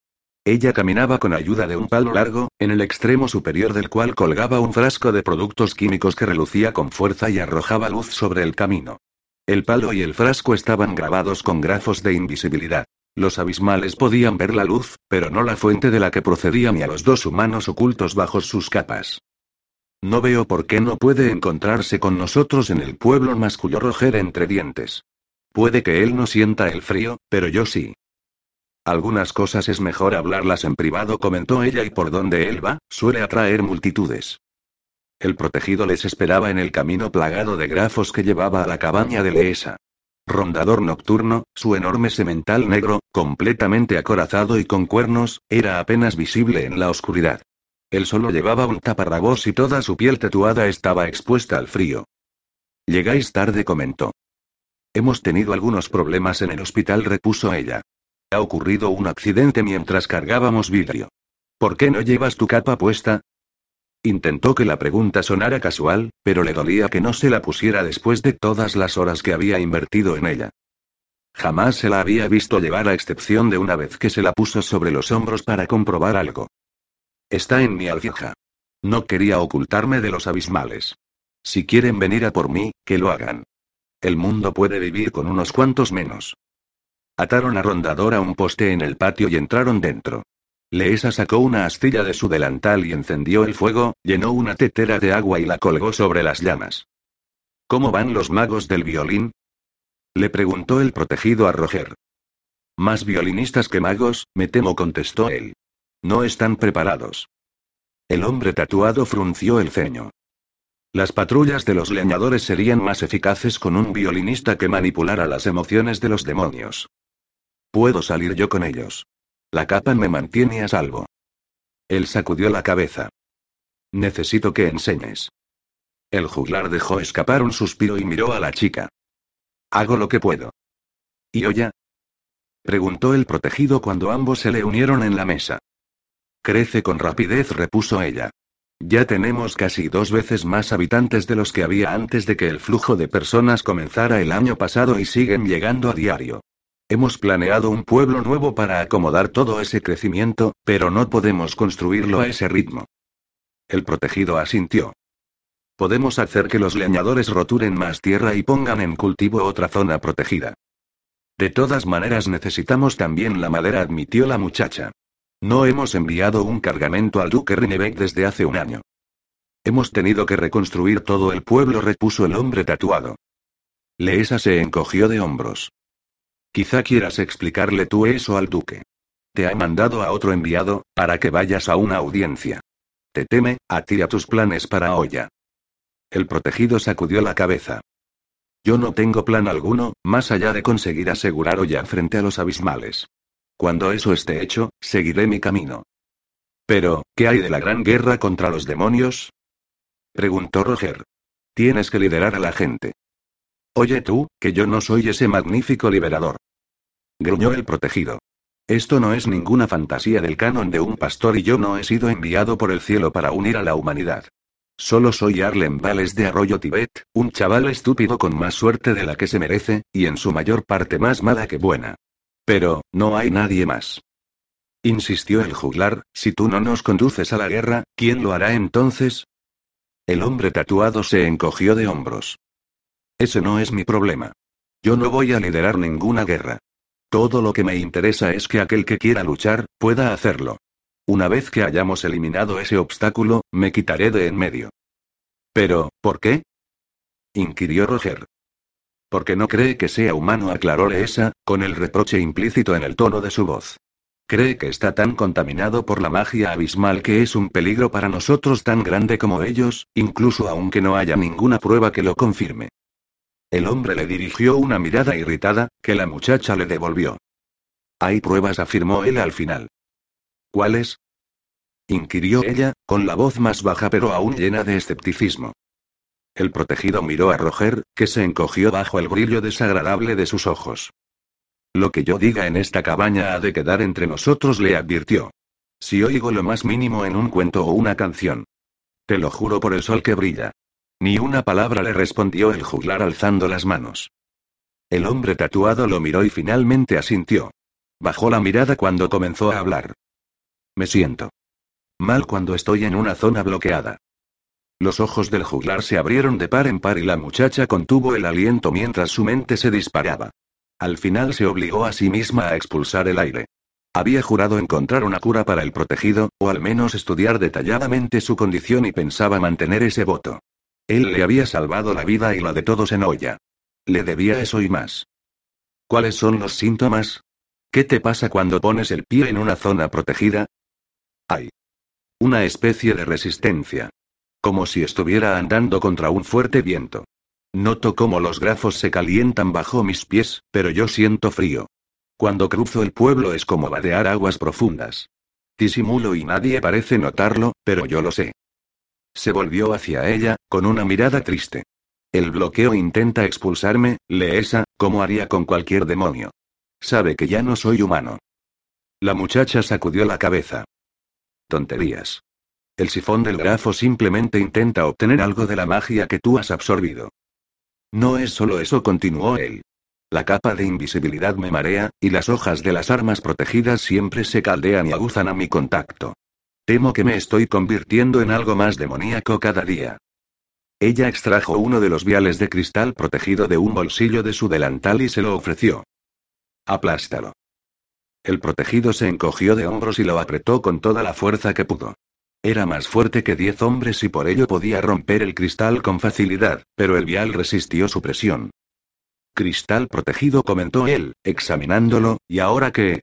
[SPEAKER 1] Ella caminaba con ayuda de un palo largo, en el extremo superior del cual colgaba un frasco de productos químicos que relucía con fuerza y arrojaba luz sobre el camino. El palo y el frasco estaban grabados con grafos de invisibilidad. Los abismales podían ver la luz, pero no la fuente de la que procedía ni a los dos humanos ocultos bajo sus capas. No veo por qué no puede encontrarse con nosotros en el pueblo, masculló Roger entre dientes. Puede que él no sienta el frío, pero yo sí. Algunas cosas es mejor hablarlas en privado, comentó ella, y por donde él va, suele atraer multitudes. El protegido les esperaba en el camino plagado de grafos que llevaba a la cabaña de Leesa. Rondador nocturno, su enorme semental negro, completamente acorazado y con cuernos, era apenas visible en la oscuridad. Él solo llevaba un taparrabos y toda su piel tatuada estaba expuesta al frío. Llegáis tarde, comentó. Hemos tenido algunos problemas en el hospital, repuso ella. Ha ocurrido un accidente mientras cargábamos vidrio. ¿Por qué no llevas tu capa puesta? Intentó que la pregunta sonara casual, pero le dolía que no se la pusiera después de todas las horas que había invertido en ella. Jamás se la había visto llevar a excepción de una vez que se la puso sobre los hombros para comprobar algo. Está en mi alfija. No quería ocultarme de los abismales. Si quieren venir a por mí, que lo hagan. El mundo puede vivir con unos cuantos menos. Ataron a Rondador a un poste en el patio y entraron dentro. Leesa sacó una astilla de su delantal y encendió el fuego, llenó una tetera de agua y la colgó sobre las llamas. ¿Cómo van los magos del violín? Le preguntó el protegido a Roger. Más violinistas que magos, me temo, contestó él. No están preparados. El hombre tatuado frunció el ceño. Las patrullas de los leñadores serían más eficaces con un violinista que manipulara las emociones de los demonios. Puedo salir yo con ellos. La capa me mantiene a salvo. Él sacudió la cabeza. Necesito que enseñes. El juglar dejó escapar un suspiro y miró a la chica. Hago lo que puedo. ¿Y Oya? Preguntó el protegido cuando ambos se le unieron en la mesa. Crece con rapidez, repuso ella. Ya tenemos casi dos veces más habitantes de los que había antes de que el flujo de personas comenzara el año pasado y siguen llegando a diario. Hemos planeado un pueblo nuevo para acomodar todo ese crecimiento, pero no podemos construirlo a ese ritmo. El protegido asintió. Podemos hacer que los leñadores roturen más tierra y pongan en cultivo otra zona protegida. De todas maneras necesitamos también la madera, admitió la muchacha. No hemos enviado un cargamento al duque Rinnebeck desde hace un año. Hemos tenido que reconstruir todo el pueblo, repuso el hombre tatuado. Leesa se encogió de hombros. Quizá quieras explicarle tú eso al duque. Te ha mandado a otro enviado, para que vayas a una audiencia. Te teme, a ti a tus planes para Oya. El protegido sacudió la cabeza. Yo no tengo plan alguno, más allá de conseguir asegurar Oya frente a los abismales. Cuando eso esté hecho, seguiré mi camino. Pero, ¿qué hay de la gran guerra contra los demonios? Preguntó Roger. Tienes que liderar a la gente. Oye tú, que yo no soy ese magnífico liberador. Gruñó el protegido. Esto no es ninguna fantasía del canon de un pastor y yo no he sido enviado por el cielo para unir a la humanidad. Solo soy Arlen Vales de Arroyo Tibet, un chaval estúpido con más suerte de la que se merece, y en su mayor parte más mala que buena. Pero, no hay nadie más. Insistió el juglar, si tú no nos conduces a la guerra, ¿quién lo hará entonces? El hombre tatuado se encogió de hombros. Ese no es mi problema. Yo no voy a liderar ninguna guerra. Todo lo que me interesa es que aquel que quiera luchar, pueda hacerlo. Una vez que hayamos eliminado ese obstáculo, me quitaré de en medio. Pero, ¿por qué? inquirió Roger. Porque no cree que sea humano, aclaró Leesa, con el reproche implícito en el tono de su voz. Cree que está tan contaminado por la magia abismal que es un peligro para nosotros tan grande como ellos, incluso aunque no haya ninguna prueba que lo confirme. El hombre le dirigió una mirada irritada, que la muchacha le devolvió. Hay pruebas, afirmó él al final. ¿Cuáles? inquirió ella, con la voz más baja pero aún llena de escepticismo. El protegido miró a Roger, que se encogió bajo el brillo desagradable de sus ojos. Lo que yo diga en esta cabaña ha de quedar entre nosotros, le advirtió. Si oigo lo más mínimo en un cuento o una canción. Te lo juro por el sol que brilla. Ni una palabra le respondió el juglar alzando las manos. El hombre tatuado lo miró y finalmente asintió. Bajó la mirada cuando comenzó a hablar. Me siento mal cuando estoy en una zona bloqueada. Los ojos del juglar se abrieron de par en par y la muchacha contuvo el aliento mientras su mente se disparaba. Al final se obligó a sí misma a expulsar el aire. Había jurado encontrar una cura para el protegido, o al menos estudiar detalladamente su condición y pensaba mantener ese voto. Él le había salvado la vida y la de todos en olla. Le debía eso y más. ¿Cuáles son los síntomas? ¿Qué te pasa cuando pones el pie en una zona protegida? Hay una especie de resistencia. Como si estuviera andando contra un fuerte viento. Noto cómo los grafos se calientan bajo mis pies, pero yo siento frío. Cuando cruzo el pueblo es como vadear aguas profundas. Disimulo y nadie parece notarlo, pero yo lo sé. Se volvió hacia ella, con una mirada triste. El bloqueo intenta expulsarme, Leesa, como haría con cualquier demonio. Sabe que ya no soy humano. La muchacha sacudió la cabeza. Tonterías. El sifón del grafo simplemente intenta obtener algo de la magia que tú has absorbido. No es solo eso, continuó él. La capa de invisibilidad me marea, y las hojas de las armas protegidas siempre se caldean y aguzan a mi contacto. Temo que me estoy convirtiendo en algo más demoníaco cada día. Ella extrajo uno de los viales de cristal protegido de un bolsillo de su delantal y se lo ofreció. Aplástalo. El protegido se encogió de hombros y lo apretó con toda la fuerza que pudo. Era más fuerte que diez hombres y por ello podía romper el cristal con facilidad, pero el vial resistió su presión. Cristal protegido, comentó él, examinándolo, ¿y ahora qué?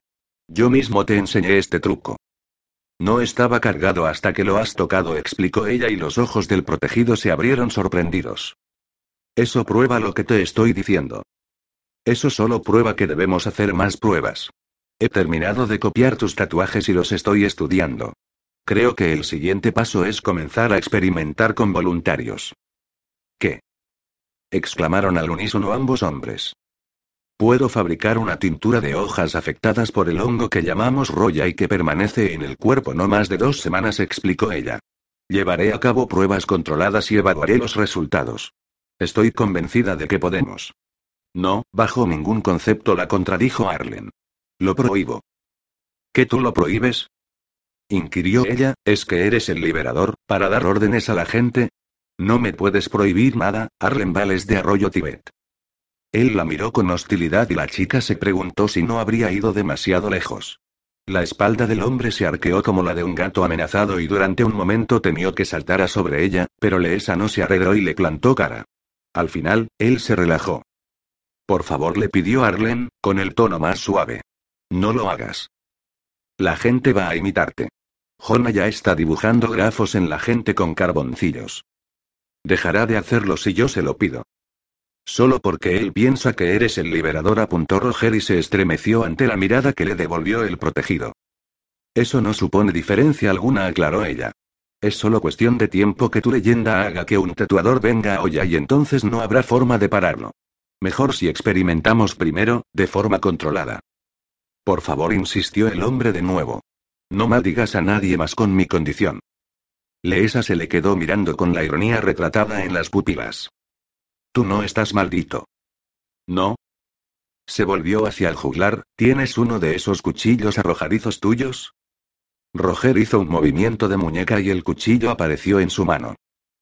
[SPEAKER 1] Yo mismo te enseñé este truco. No estaba cargado hasta que lo has tocado, explicó ella y los ojos del protegido se abrieron sorprendidos. Eso prueba lo que te estoy diciendo. Eso solo prueba que debemos hacer más pruebas. He terminado de copiar tus tatuajes y los estoy estudiando. Creo que el siguiente paso es comenzar a experimentar con voluntarios. ¿Qué? exclamaron al unísono ambos hombres. Puedo fabricar una tintura de hojas afectadas por el hongo que llamamos roya y que permanece en el cuerpo no más de dos semanas, explicó ella. Llevaré a cabo pruebas controladas y evaluaré los resultados. Estoy convencida de que podemos. No, bajo ningún concepto la contradijo Arlen. Lo prohíbo. ¿Qué tú lo prohíbes? inquirió ella, ¿es que eres el liberador, para dar órdenes a la gente? No me puedes prohibir nada, Arlen Vales de Arroyo Tibet. Él la miró con hostilidad y la chica se preguntó si no habría ido demasiado lejos. La espalda del hombre se arqueó como la de un gato amenazado y durante un momento temió que saltara sobre ella, pero Leesa no se arredró y le plantó cara. Al final, él se relajó. Por favor, le pidió Arlen, con el tono más suave. No lo hagas. La gente va a imitarte. Jona ya está dibujando grafos en la gente con carboncillos. Dejará de hacerlo si yo se lo pido. Solo porque él piensa que eres el liberador, apuntó Roger y se estremeció ante la mirada que le devolvió el protegido. Eso no supone diferencia alguna, aclaró ella. Es solo cuestión de tiempo que tu leyenda haga que un tatuador venga a olla y entonces no habrá forma de pararlo. Mejor si experimentamos primero, de forma controlada. Por favor, insistió el hombre de nuevo. No maldigas a nadie más con mi condición. Leesa se le quedó mirando con la ironía retratada en las pupilas. Tú no estás maldito. ¿No? Se volvió hacia el juglar, ¿tienes uno de esos cuchillos arrojadizos tuyos? Roger hizo un movimiento de muñeca y el cuchillo apareció en su mano.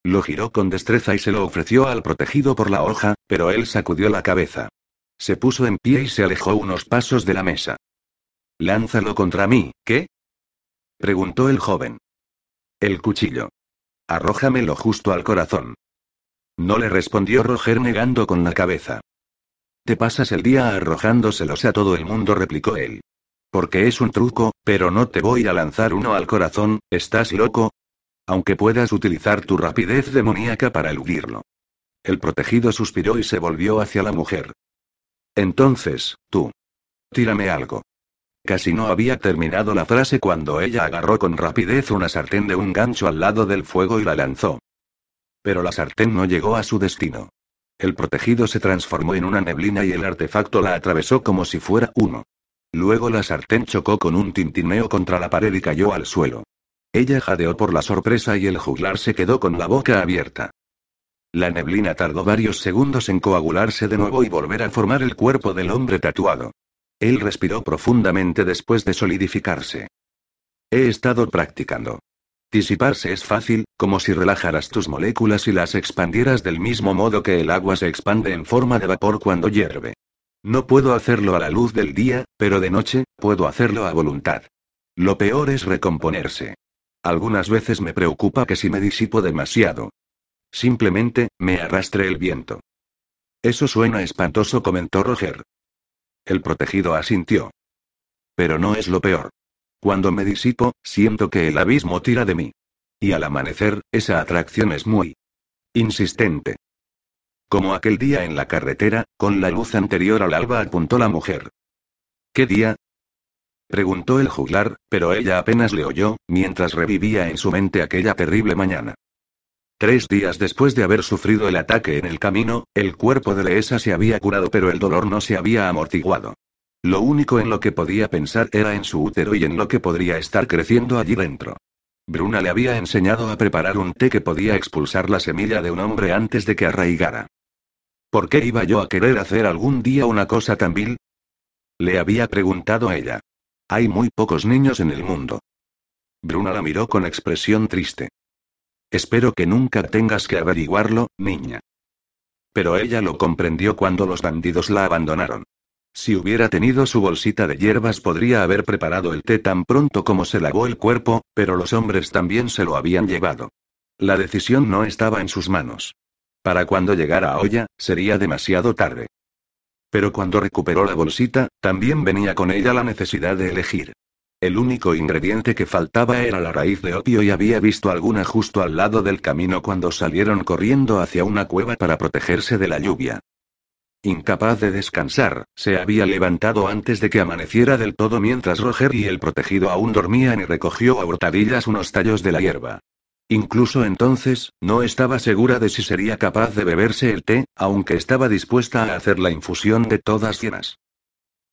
[SPEAKER 1] Lo giró con destreza y se lo ofreció al protegido por la hoja, pero él sacudió la cabeza. Se puso en pie y se alejó unos pasos de la mesa. Lánzalo contra mí, ¿qué? preguntó el joven. El cuchillo. Arrójamelo justo al corazón. No le respondió Roger negando con la cabeza. Te pasas el día arrojándoselos a todo el mundo, replicó él. Porque es un truco, pero no te voy a lanzar uno al corazón, ¿estás loco? Aunque puedas utilizar tu rapidez demoníaca para eludirlo. El protegido suspiró y se volvió hacia la mujer. Entonces, tú. Tírame algo. Casi no había terminado la frase cuando ella agarró con rapidez una sartén de un gancho al lado del fuego y la lanzó. Pero la sartén no llegó a su destino. El protegido se transformó en una neblina y el artefacto la atravesó como si fuera uno. Luego la sartén chocó con un tintineo contra la pared y cayó al suelo. Ella jadeó por la sorpresa y el juglar se quedó con la boca abierta. La neblina tardó varios segundos en coagularse de nuevo y volver a formar el cuerpo del hombre tatuado. Él respiró profundamente después de solidificarse. He estado practicando. Disiparse es fácil, como si relajaras tus moléculas y las expandieras del mismo modo que el agua se expande en forma de vapor cuando hierve. No puedo hacerlo a la luz del día, pero de noche, puedo hacerlo a voluntad. Lo peor es recomponerse. Algunas veces me preocupa que si me disipo demasiado. Simplemente, me arrastre el viento. Eso suena espantoso, comentó Roger. El protegido asintió. Pero no es lo peor. Cuando me disipo, siento que el abismo tira de mí. Y al amanecer, esa atracción es muy insistente. Como aquel día en la carretera, con la luz anterior al alba apuntó la mujer. ¿Qué día? preguntó el juglar, pero ella apenas le oyó, mientras revivía en su mente aquella terrible mañana. Tres días después de haber sufrido el ataque en el camino, el cuerpo de Leesa se había curado pero el dolor no se había amortiguado. Lo único en lo que podía pensar era en su útero y en lo que podría estar creciendo allí dentro. Bruna le había enseñado a preparar un té que podía expulsar la semilla de un hombre antes de que arraigara. ¿Por qué iba yo a querer hacer algún día una cosa tan vil? Le había preguntado ella. Hay muy pocos niños en el mundo. Bruna la miró con expresión triste. Espero que nunca tengas que averiguarlo, niña. Pero ella lo comprendió cuando los bandidos la abandonaron. Si hubiera tenido su bolsita de hierbas podría haber preparado el té tan pronto como se lavó el cuerpo, pero los hombres también se lo habían llevado. La decisión no estaba en sus manos. Para cuando llegara a olla, sería demasiado tarde. Pero cuando recuperó la bolsita, también venía con ella la necesidad de elegir. El único ingrediente que faltaba era la raíz de opio y había visto alguna justo al lado del camino cuando salieron corriendo hacia una cueva para protegerse de la lluvia. Incapaz de descansar, se había levantado antes de que amaneciera del todo mientras Roger y el protegido aún dormían y recogió a hurtadillas unos tallos de la hierba. Incluso entonces, no estaba segura de si sería capaz de beberse el té, aunque estaba dispuesta a hacer la infusión de todas llenas.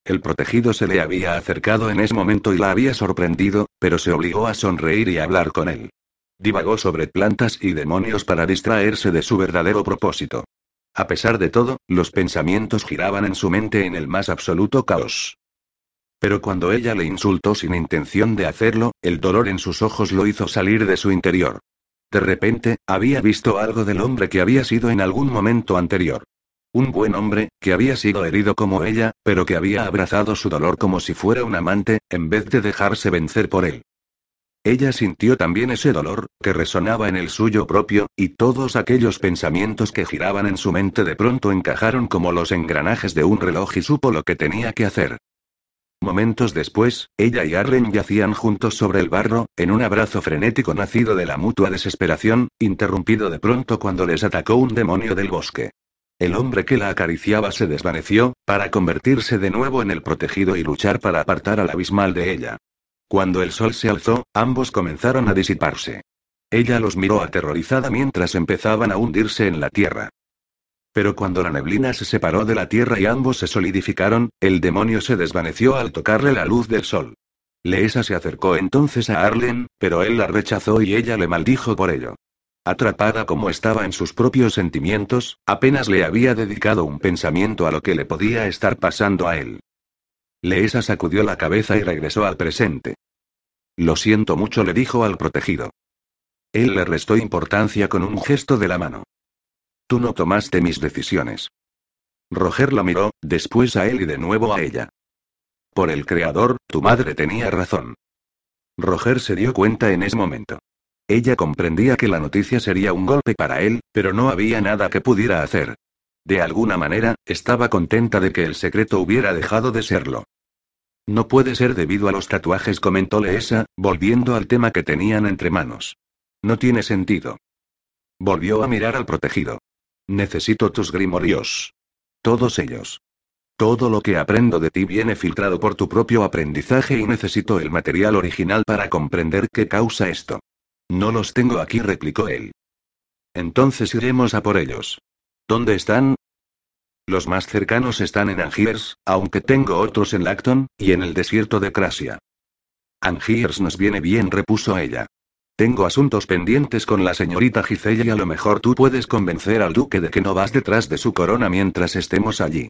[SPEAKER 1] El protegido se le había acercado en ese momento y la había sorprendido, pero se obligó a sonreír y hablar con él. Divagó sobre plantas y demonios para distraerse de su verdadero propósito. A pesar de todo, los pensamientos giraban en su mente en el más absoluto caos. Pero cuando ella le insultó sin intención de hacerlo, el dolor en sus ojos lo hizo salir de su interior. De repente, había visto algo del hombre que había sido en algún momento anterior. Un buen hombre, que había sido herido como ella, pero que había abrazado su dolor como si fuera un amante, en vez de dejarse vencer por él. Ella sintió también ese dolor, que resonaba en el suyo propio, y todos aquellos pensamientos que giraban en su mente de pronto encajaron como los engranajes de un reloj y supo lo que tenía que hacer. Momentos después, ella y Arlen yacían juntos sobre el barro, en un abrazo frenético nacido de la mutua desesperación, interrumpido de pronto cuando les atacó un demonio del bosque. El hombre que la acariciaba se desvaneció, para convertirse de nuevo en el protegido y luchar para apartar al abismal de ella. Cuando el sol se alzó, ambos comenzaron a disiparse. Ella los miró aterrorizada mientras empezaban a hundirse en la tierra. Pero cuando la neblina se separó de la tierra y ambos se solidificaron, el demonio se desvaneció al tocarle la luz del sol. Leesa se acercó entonces a Arlen, pero él la rechazó y ella le maldijo por ello. Atrapada como estaba en sus propios sentimientos, apenas le había dedicado un pensamiento a lo que le podía estar pasando a él. Leesa sacudió la cabeza y regresó al presente. Lo siento mucho, le dijo al protegido. Él le restó importancia con un gesto de la mano. Tú no tomaste mis decisiones. Roger la miró, después a él y de nuevo a ella. Por el creador, tu madre tenía razón. Roger se dio cuenta en ese momento. Ella comprendía que la noticia sería un golpe para él, pero no había nada que pudiera hacer. De alguna manera, estaba contenta de que el secreto hubiera dejado de serlo. No puede ser debido a los tatuajes, comentó Leesa, volviendo al tema que tenían entre manos. No tiene sentido. Volvió a mirar al protegido. Necesito tus grimorios. Todos ellos. Todo lo que aprendo de ti viene filtrado por tu propio aprendizaje y necesito el material original para comprender qué causa esto. No los tengo aquí, replicó él. Entonces iremos a por ellos. ¿Dónde están? Los más cercanos están en Angiers, aunque tengo otros en Lacton, y en el desierto de Crasia. Angiers nos viene bien, repuso ella. Tengo asuntos pendientes con la señorita Giselle y a lo mejor tú puedes convencer al duque de que no vas detrás de su corona mientras estemos allí.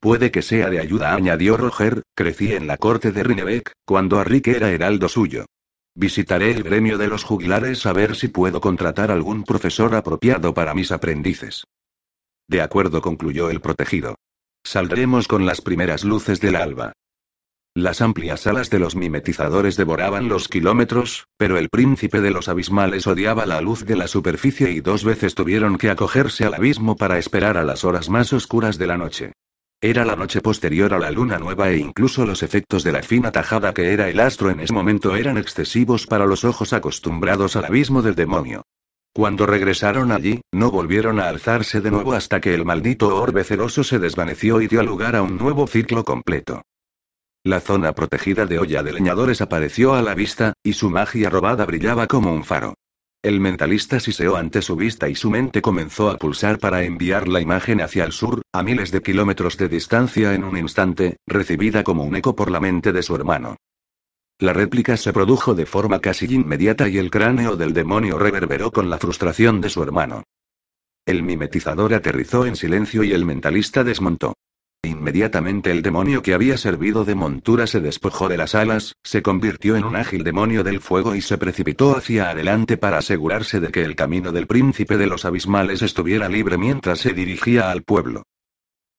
[SPEAKER 1] Puede que sea de ayuda, añadió Roger, crecí en la corte de Rinebeck, cuando Arrik era heraldo suyo. Visitaré el gremio de los juglares a ver si puedo contratar algún profesor apropiado para mis aprendices. De acuerdo, concluyó el protegido. Saldremos con las primeras luces del alba. Las amplias alas de los mimetizadores devoraban los kilómetros, pero el príncipe de los abismales odiaba la luz de la superficie y dos veces tuvieron que acogerse al abismo para esperar a las horas más oscuras de la noche. Era la noche posterior a la luna nueva e incluso los efectos de la fina tajada que era el astro en ese momento eran excesivos para los ojos acostumbrados al abismo del demonio. Cuando regresaron allí, no volvieron a alzarse de nuevo hasta que el maldito orbe celoso se desvaneció y dio lugar a un nuevo ciclo completo. La zona protegida de olla de leñadores apareció a la vista, y su magia robada brillaba como un faro. El mentalista siseó ante su vista y su mente comenzó a pulsar para enviar la imagen hacia el sur, a miles de kilómetros de distancia en un instante, recibida como un eco por la mente de su hermano. La réplica se produjo de forma casi inmediata y el cráneo del demonio reverberó con la frustración de su hermano. El mimetizador aterrizó en silencio y el mentalista desmontó. Inmediatamente el demonio que había servido de montura se despojó de las alas, se convirtió en un ágil demonio del fuego y se precipitó hacia adelante para asegurarse de que el camino del príncipe de los abismales estuviera libre mientras se dirigía al pueblo.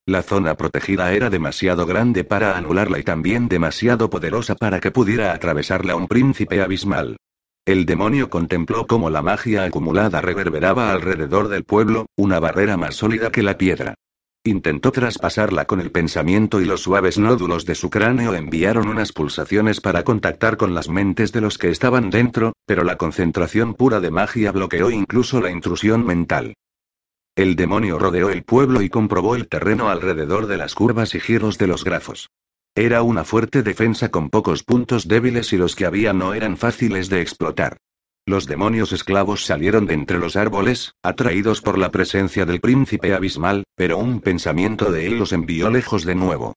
[SPEAKER 1] La zona protegida era demasiado grande para anularla y también demasiado poderosa para que pudiera atravesarla un príncipe abismal. El demonio contempló cómo la magia acumulada reverberaba alrededor del pueblo, una barrera más sólida que la piedra. Intentó traspasarla con el pensamiento y los suaves nódulos de su cráneo enviaron unas pulsaciones para contactar con las mentes de los que estaban dentro, pero la concentración pura de magia bloqueó incluso la intrusión mental. El demonio rodeó el pueblo y comprobó el terreno alrededor de las curvas y giros de los grafos. Era una fuerte defensa con pocos puntos débiles y los que había no eran fáciles de explotar. Los demonios esclavos salieron de entre los árboles, atraídos por la presencia del príncipe abismal, pero un pensamiento de él los envió lejos de nuevo.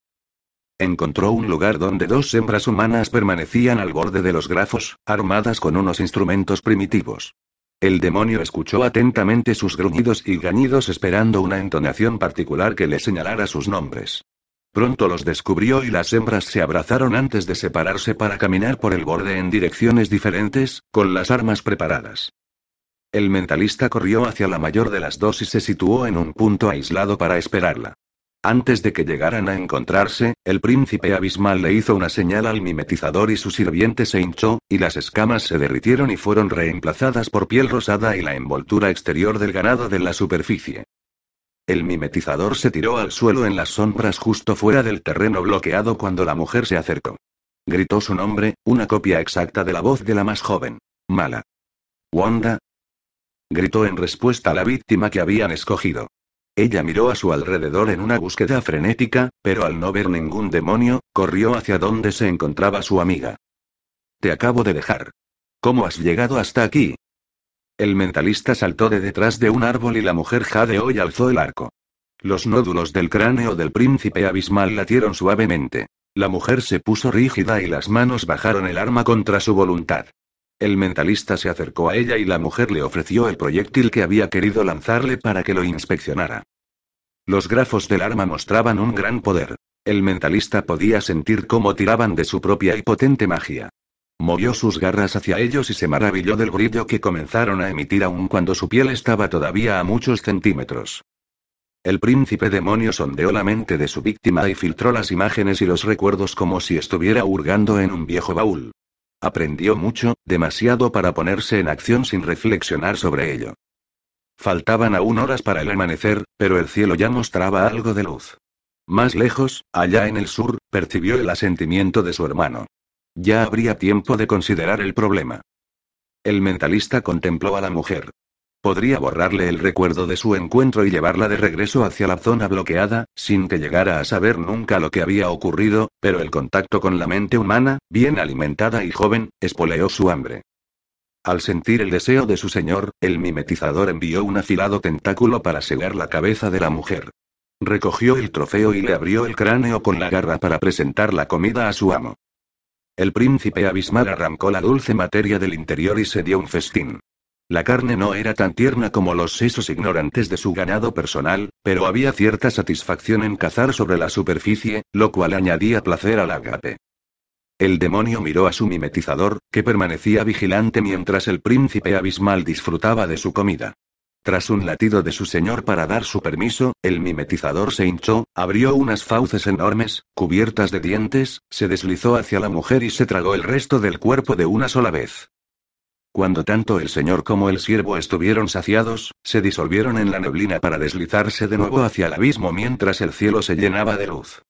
[SPEAKER 1] Encontró un lugar donde dos hembras humanas permanecían al borde de los grafos, armadas con unos instrumentos primitivos. El demonio escuchó atentamente sus gruñidos y gañidos esperando una entonación particular que le señalara sus nombres. Pronto los descubrió y las hembras se abrazaron antes de separarse para caminar por el borde en direcciones diferentes, con las armas preparadas. El mentalista corrió hacia la mayor de las dos y se situó en un punto aislado para esperarla. Antes de que llegaran a encontrarse, el príncipe abismal le hizo una señal al mimetizador y su sirviente se hinchó, y las escamas se derritieron y fueron reemplazadas por piel rosada y la envoltura exterior del ganado de la superficie. El mimetizador se tiró al suelo en las sombras justo fuera del terreno bloqueado cuando la mujer se acercó. Gritó su nombre, una copia exacta de la voz de la más joven. Mala. Wanda. Gritó en respuesta a la víctima que habían escogido. Ella miró a su alrededor en una búsqueda frenética, pero al no ver ningún demonio, corrió hacia donde se encontraba su amiga. Te acabo de dejar. ¿Cómo has llegado hasta aquí? El mentalista saltó de detrás de un árbol y la mujer jadeó y alzó el arco. Los nódulos del cráneo del príncipe abismal latieron suavemente. La mujer se puso rígida y las manos bajaron el arma contra su voluntad. El mentalista se acercó a ella y la mujer le ofreció el proyectil que había querido lanzarle para que lo inspeccionara. Los grafos del arma mostraban un gran poder. El mentalista podía sentir cómo tiraban de su propia y potente magia. Movió sus garras hacia ellos y se maravilló del brillo que comenzaron a emitir aun cuando su piel estaba todavía a muchos centímetros. El príncipe demonio sondeó la mente de su víctima y filtró las imágenes y los recuerdos como si estuviera hurgando en un viejo baúl. Aprendió mucho, demasiado para ponerse en acción sin reflexionar sobre ello. Faltaban aún horas para el amanecer, pero el cielo ya mostraba algo de luz. Más lejos, allá en el sur, percibió el asentimiento de su hermano. Ya habría tiempo de considerar el problema. El mentalista contempló a la mujer. Podría borrarle el recuerdo de su encuentro y llevarla de regreso hacia la zona bloqueada, sin que llegara a saber nunca lo que había ocurrido, pero el contacto con la mente humana, bien alimentada y joven, espoleó su hambre. Al sentir el deseo de su señor, el mimetizador envió un afilado tentáculo para segar la cabeza de la mujer. Recogió el trofeo y le abrió el cráneo con la garra para presentar la comida a su amo. El príncipe abismal arrancó la dulce materia del interior y se dio un festín. La carne no era tan tierna como los sesos ignorantes de su ganado personal, pero había cierta satisfacción en cazar sobre la superficie, lo cual añadía placer al agape. El demonio miró a su mimetizador, que permanecía vigilante mientras el príncipe abismal disfrutaba de su comida. Tras un latido de su señor para dar su permiso, el mimetizador se hinchó, abrió unas fauces enormes, cubiertas de dientes, se deslizó hacia la mujer y se tragó el resto del cuerpo de una sola vez. Cuando tanto el señor como el siervo estuvieron saciados, se disolvieron en la neblina para deslizarse de nuevo hacia el abismo mientras el cielo se llenaba de luz.